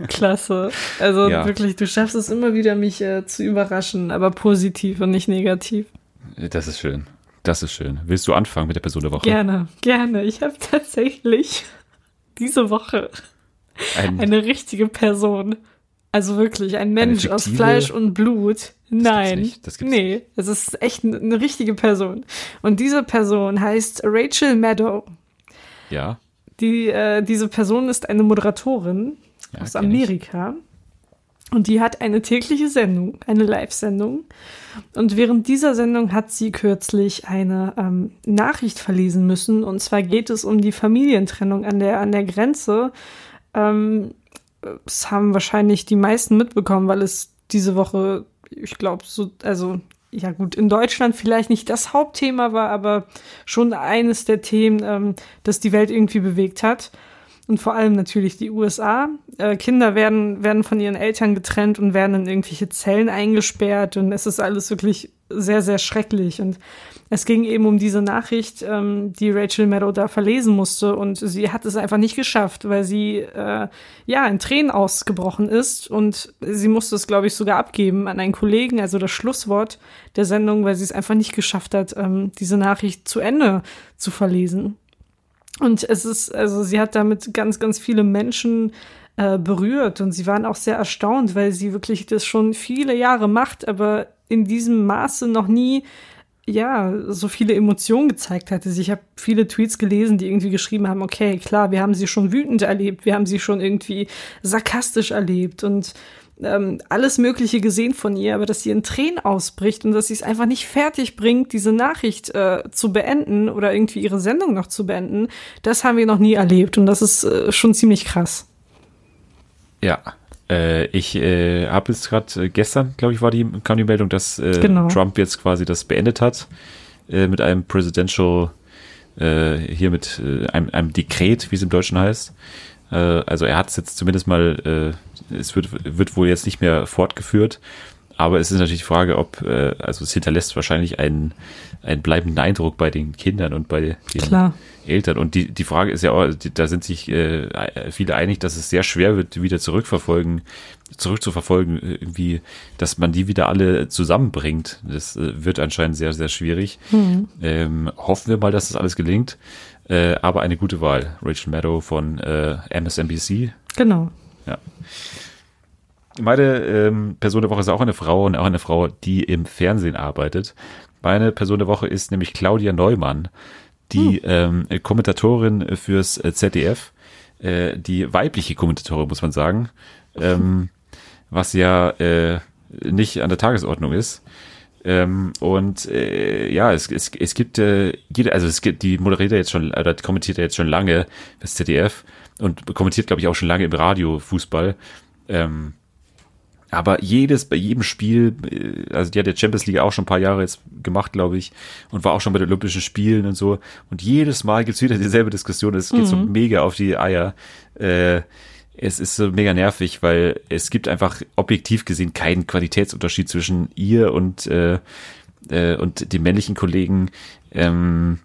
Klasse. Also Ja. wirklich, du schaffst es immer wieder, mich äh, zu überraschen, aber positiv und nicht negativ. Das ist schön. Das ist schön. Willst du anfangen mit der Person der Woche? Gerne, gerne. Ich habe tatsächlich diese Woche Ein, eine richtige Person. Also wirklich, ein Mensch aus? Fleisch und Blut. Nein. nicht. Das gibt's nee, es ist echt eine richtige Person. Und diese Person heißt Rachel Maddow. ja. Die, äh, diese Person ist eine Moderatorin Ja, aus ich. Amerika. Und die hat eine tägliche Sendung, eine Live-Sendung. Und während dieser Sendung hat sie kürzlich eine ähm, Nachricht verlesen müssen. Und zwar geht es um die Familientrennung an der, an der Grenze. Ähm, das haben wahrscheinlich die meisten mitbekommen, weil es diese Woche, ich glaube, so, also ja gut, in Deutschland vielleicht nicht das Hauptthema war, aber schon eines der Themen, ähm, das die Welt irgendwie bewegt hat. Und vor allem natürlich die USA. Äh, Kinder werden, werden von ihren Eltern getrennt und werden in irgendwelche Zellen eingesperrt. Und es ist alles wirklich sehr, sehr schrecklich. Und es ging eben um diese Nachricht, ähm, die Rachel Maddow da verlesen musste. Und sie hat es einfach nicht geschafft, weil sie äh, ja in Tränen ausgebrochen ist. Und sie musste es, glaube ich, sogar abgeben an einen Kollegen, also das Schlusswort der Sendung, weil sie es einfach nicht geschafft hat, ähm, diese Nachricht zu Ende zu verlesen. Und es ist, also sie hat damit ganz, ganz viele Menschen äh, berührt und sie waren auch sehr erstaunt, weil sie wirklich das schon viele Jahre macht, aber in diesem Maße noch nie ja, so viele Emotionen gezeigt hatte. Ich habe viele Tweets gelesen, die irgendwie geschrieben haben, okay, klar, wir haben sie schon wütend erlebt, wir haben sie schon irgendwie sarkastisch erlebt und ähm, alles Mögliche gesehen von ihr, aber dass sie in Tränen ausbricht und dass sie es einfach nicht fertig bringt, diese Nachricht äh, zu beenden oder irgendwie ihre Sendung noch zu beenden, das haben wir noch nie erlebt und das ist äh, schon ziemlich krass. Ja. Äh, ich äh, habe jetzt gerade äh, gestern, glaube ich, war die, kam die Meldung, dass äh, Genau. Trump jetzt quasi das beendet hat äh, mit einem Presidential, äh, hier mit äh, einem, einem Dekret, wie es im Deutschen heißt. Äh, also er hat es jetzt zumindest mal, äh, es wird, wird wohl jetzt nicht mehr fortgeführt. Aber es ist natürlich die Frage, ob, äh, also es hinterlässt wahrscheinlich einen, einen bleibenden Eindruck bei den Kindern und bei den Klar. Eltern. Und die, die Frage ist ja auch, da sind sich viele einig, dass es sehr schwer wird, wieder zurückverfolgen, zurückzuverfolgen, irgendwie, dass man die wieder alle zusammenbringt. Das wird anscheinend sehr, sehr schwierig. Ähm, hoffen wir mal, dass das alles gelingt. Äh, aber eine gute Wahl. Rachel Maddow von äh, MSNBC. Genau. Ja. Meine ähm, Person der Woche ist auch eine Frau und auch eine Frau, die im Fernsehen arbeitet. Meine Person der Woche ist nämlich Claudia Neumann, die ähm, Kommentatorin fürs äh, ZDF, äh, die weibliche Kommentatorin, muss man sagen, ähm, was ja äh, nicht an der Tagesordnung ist. Ähm, und äh, ja, es, es, es gibt äh, jede, also es gibt, die moderiert ja jetzt schon, oder kommentiert ja jetzt schon lange das ZDF und kommentiert, glaube ich, auch schon lange im Radio Fußball. Ähm, aber jedes, bei jedem Spiel, äh, also die hat der Champions League auch schon ein paar Jahre jetzt gemacht, glaube ich, und war auch schon bei den Olympischen Spielen und so. Und jedes Mal gibt's wieder dieselbe Diskussion. Es geht so mega auf die Eier. Äh, es ist so mega nervig, weil es gibt einfach objektiv gesehen keinen Qualitätsunterschied zwischen ihr und, äh, äh, und den männlichen Kollegen. Ähm,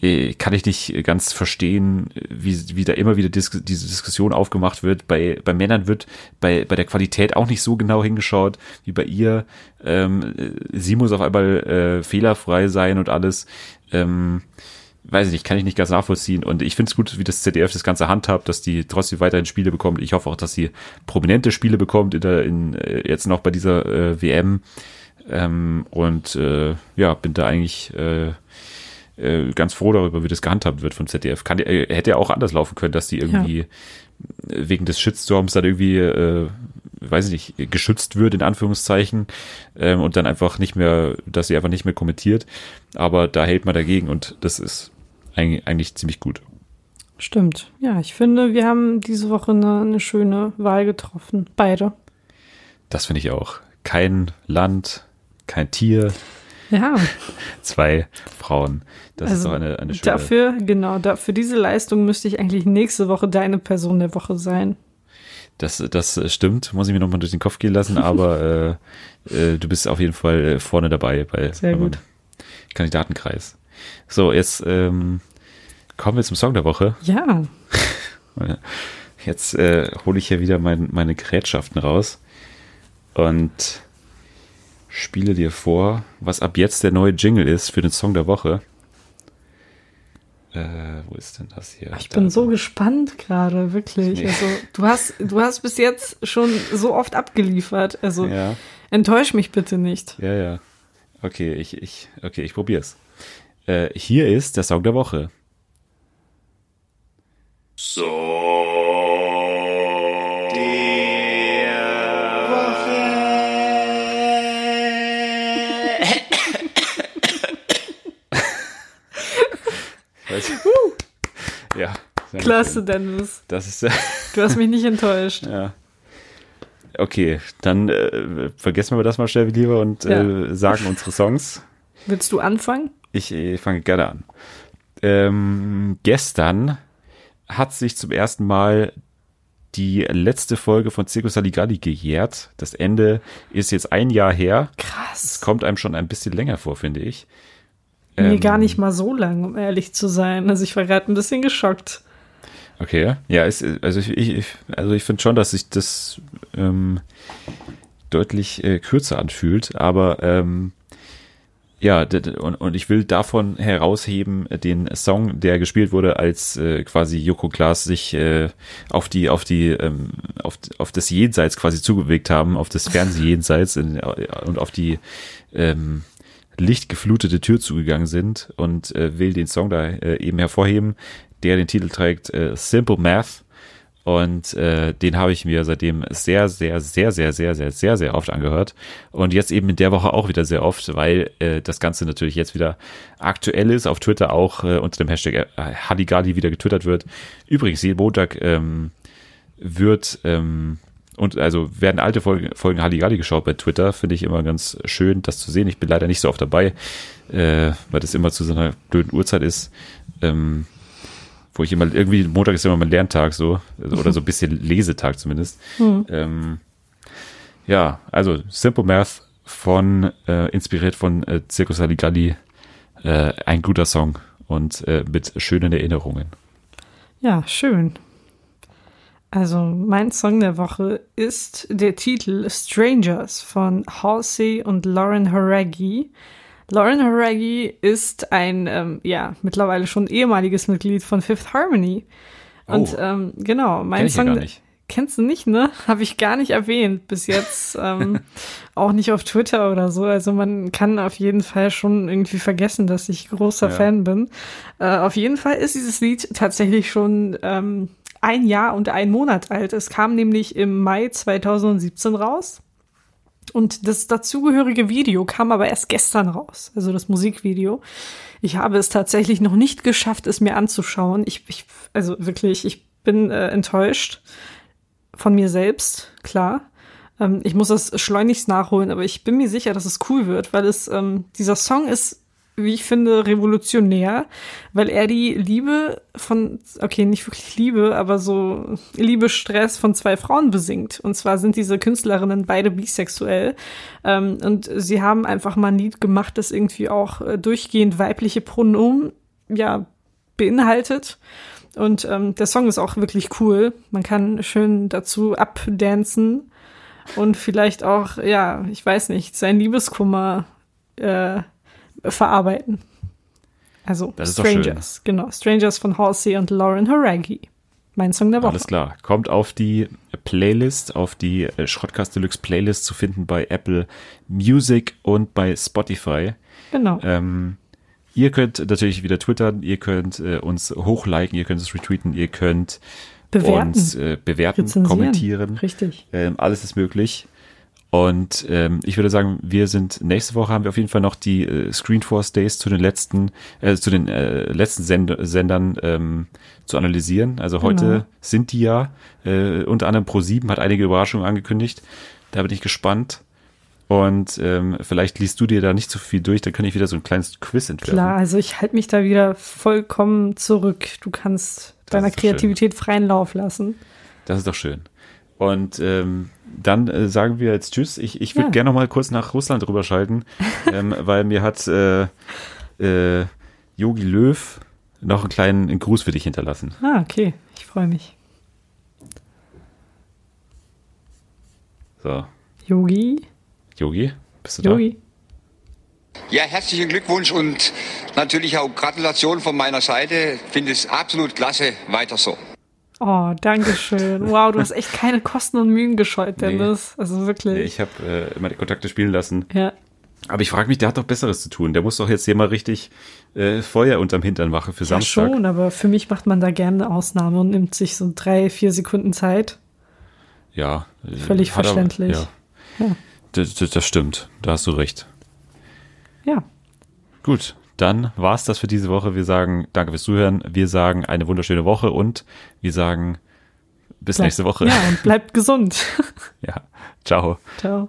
äh, kann ich nicht ganz verstehen, wie, wie da immer wieder Dis diese Diskussion aufgemacht wird. Bei, bei Männern wird bei, bei der Qualität auch nicht so genau hingeschaut wie bei ihr. Ähm, sie muss auf einmal äh, fehlerfrei sein und alles. Ähm, weiß ich nicht, kann ich nicht ganz nachvollziehen. Und ich finde es gut, wie das ZDF das Ganze handhabt, dass die trotzdem weiterhin Spiele bekommt. Ich hoffe auch, dass sie prominente Spiele bekommt in der, in, äh, jetzt noch bei dieser äh, WM. Ähm, und äh, ja, bin da eigentlich äh, äh, ganz froh darüber, wie das gehandhabt wird vom ZDF. Kann, äh, hätte ja auch anders laufen können, dass die irgendwie wegen des Shitstorms dann irgendwie, äh, weiß ich nicht, geschützt wird, in Anführungszeichen, ähm, und dann einfach nicht mehr, dass sie einfach nicht mehr kommentiert. Aber da hält man dagegen und das ist eigentlich, eigentlich ziemlich gut. Stimmt. Ja, ich finde, wir haben diese Woche eine, eine schöne Wahl getroffen. Beide. Das finde ich auch. Kein Land, kein Tier, Ja, [laughs] zwei Frauen. Das ist also doch eine, eine schöne. dafür, genau, da, für diese Leistung müsste ich eigentlich nächste Woche deine Person der Woche sein. Das, das stimmt, muss ich mir nochmal durch den Kopf gehen lassen, aber [laughs] äh, äh, du bist auf jeden Fall äh, vorne dabei bei Sehr gut. Kandidatenkreis. So, jetzt ähm, kommen wir zum Song der Woche. Ja, [laughs] Jetzt äh, hole ich hier wieder mein, meine Gerätschaften raus und spiele dir vor, was ab jetzt der neue Jingle ist für den Song der Woche. Äh, wo ist denn das hier? ich Da- bin so gespannt gerade, wirklich. Nee. Also, du hast, du hast bis jetzt schon so oft abgeliefert. Also, Ja, enttäusch mich bitte nicht. ja, ja. Okay, ich, ich, okay, ich probier's. Äh, hier ist der Song der Woche. Ja. Klasse. Dennis. Das ist äh, Du hast mich nicht enttäuscht. [laughs] Ja. Okay, dann äh, vergessen wir das mal schnell lieber und äh, sagen unsere Songs. Willst du anfangen? Ich äh, fange gerne an. Ähm, gestern hat sich zum ersten Mal die letzte Folge von Circus Saligalli gejährt. Das Ende ist jetzt ein Jahr her. Es Krass. kommt einem schon ein bisschen länger vor, finde ich. Mir Ähm, gar nicht mal so lang, um ehrlich zu sein. Also, ich war gerade ein bisschen geschockt. Okay, ja, ist, also ich, ich, also ich finde schon, dass sich das ähm, deutlich äh, kürzer anfühlt, aber ähm, ja, und, und ich will davon herausheben den Song, der gespielt wurde, als äh, quasi Joko Klaas sich äh, auf die, auf die, ähm, auf, auf das Jenseits quasi zubewegt haben, auf das Fernsehjenseits und auf die ähm, lichtgeflutete Tür zugegangen sind und äh, will den Song da äh, eben hervorheben, der den Titel trägt äh, Simple Math. Und äh, den habe ich mir seitdem sehr, sehr, sehr, sehr, sehr, sehr, sehr, sehr oft angehört. Und jetzt eben in der Woche auch wieder sehr oft, weil äh, das Ganze natürlich jetzt wieder aktuell ist, auf Twitter auch äh, unter dem Hashtag äh, wieder getwittert wird. Übrigens, jeden Montag ähm, wird ähm, und also werden alte Folgen, Folgen Halligalli geschaut bei Twitter. Finde ich immer ganz schön, das zu sehen. Ich bin leider nicht so oft dabei, äh, weil das immer zu so einer blöden Uhrzeit ist. Ähm, wo ich immer, irgendwie Montag ist immer mein Lerntag so, oder so ein bisschen [laughs] Lesetag zumindest. Ähm, ja, also Simple Math von, äh, inspiriert von äh, Circus Saligalli, äh, ein guter Song und äh, mit schönen Erinnerungen. Ja, schön. Also, mein Song der Woche ist der Titel Strangers von Halsey und Lauren Haragi. Lauren Haragi ist ein, ähm, ja, mittlerweile schon ehemaliges Mitglied von Fifth Harmony. Und Oh. ähm, genau, mein Kenn ich ja Song. gar nicht. Kennst du nicht, ne? [laughs] Habe ich gar nicht erwähnt bis jetzt. [laughs] ähm, auch nicht auf Twitter oder so. Also man kann auf jeden Fall schon irgendwie vergessen, dass ich großer Ja. Fan bin. Äh, auf jeden Fall ist dieses Lied tatsächlich schon ähm, ein Jahr und ein Monat alt. Es kam nämlich im Mai 2017 raus. Und das dazugehörige Video kam aber erst gestern raus, also das Musikvideo. Ich habe es tatsächlich noch nicht geschafft, es mir anzuschauen. Ich, ich also wirklich, ich bin äh, enttäuscht von mir selbst, klar. Ähm, ich muss das schleunigst nachholen, aber ich bin mir sicher, dass es cool wird, weil es ähm, dieser Song ist wie ich finde, revolutionär, weil er die Liebe von, okay, nicht wirklich Liebe, aber so Liebestress von zwei Frauen besingt. Und zwar sind diese Künstlerinnen beide bisexuell. Ähm, und sie haben einfach mal ein Lied gemacht, das irgendwie auch äh, durchgehend weibliche Pronomen, ja, beinhaltet. Und ähm, der Song ist auch wirklich cool. Man kann schön dazu abdancen und vielleicht auch, ja, ich weiß nicht, sein Liebeskummer äh, verarbeiten. Also Strangers, genau. Strangers von Halsey und Lauren Haragi. Mein Song der Woche. Alles klar. Kommt auf die Playlist, auf die äh, Schrottcast Deluxe Playlist zu finden bei Apple Music und bei Spotify. Genau. Ähm, ihr könnt natürlich wieder twittern, ihr könnt äh, uns hochliken, ihr könnt es retweeten, ihr könnt bewerten. uns äh, bewerten, kommentieren. Richtig. Ähm, alles ist möglich. Und ähm, ich würde sagen, wir sind nächste Woche haben wir auf jeden Fall noch die äh, Screenforce Days zu den letzten, äh, zu den äh, letzten Send Sendern ähm, zu analysieren. Also heute Genau. sind die ja, äh, unter anderem Pro7 hat einige Überraschungen angekündigt. Da bin ich gespannt. Und ähm, vielleicht liest du dir da nicht so viel durch, dann kann ich wieder so ein kleines Quiz entwerfen. Klar, also ich halte mich da wieder vollkommen zurück. Du kannst deiner ist doch schön. Kreativität freien Lauf lassen. Das ist doch schön. Und ähm, dann äh, sagen wir jetzt Tschüss. Ich, ich würde Ja. gerne noch mal kurz nach Russland rüberschalten, [laughs] ähm, weil mir hat äh, äh, Yogi Löw noch einen kleinen Gruß für dich hinterlassen. Ah, okay. Ich freue mich. So, Yogi? Yogi, bist du da? Yogi? Ja, herzlichen Glückwunsch und natürlich auch Gratulation von meiner Seite. Finde es absolut klasse. Weiter so. Oh, danke schön. Wow, du hast echt keine Kosten und Mühen gescheut, Dennis. Also wirklich. Nee, Ich habe äh, immer die Kontakte spielen lassen. ja. Aber ich frage mich, der hat doch Besseres zu tun. Der muss doch jetzt hier mal richtig äh, Feuer unterm Hintern machen für ja, Samstag. schon, aber für mich macht man da gerne eine Ausnahme und nimmt sich so drei, vier Sekunden Zeit. Ja. äh, Völlig hat er- verständlich. Ja. Ja. Das, das, das stimmt. Da hast du recht. Ja. Gut, dann war's das für diese Woche. Wir sagen danke fürs Zuhören. Wir sagen eine wunderschöne Woche und wir sagen bis Bleib- nächste Woche. Ja, und bleibt gesund. [laughs] ja. Ciao. Ciao.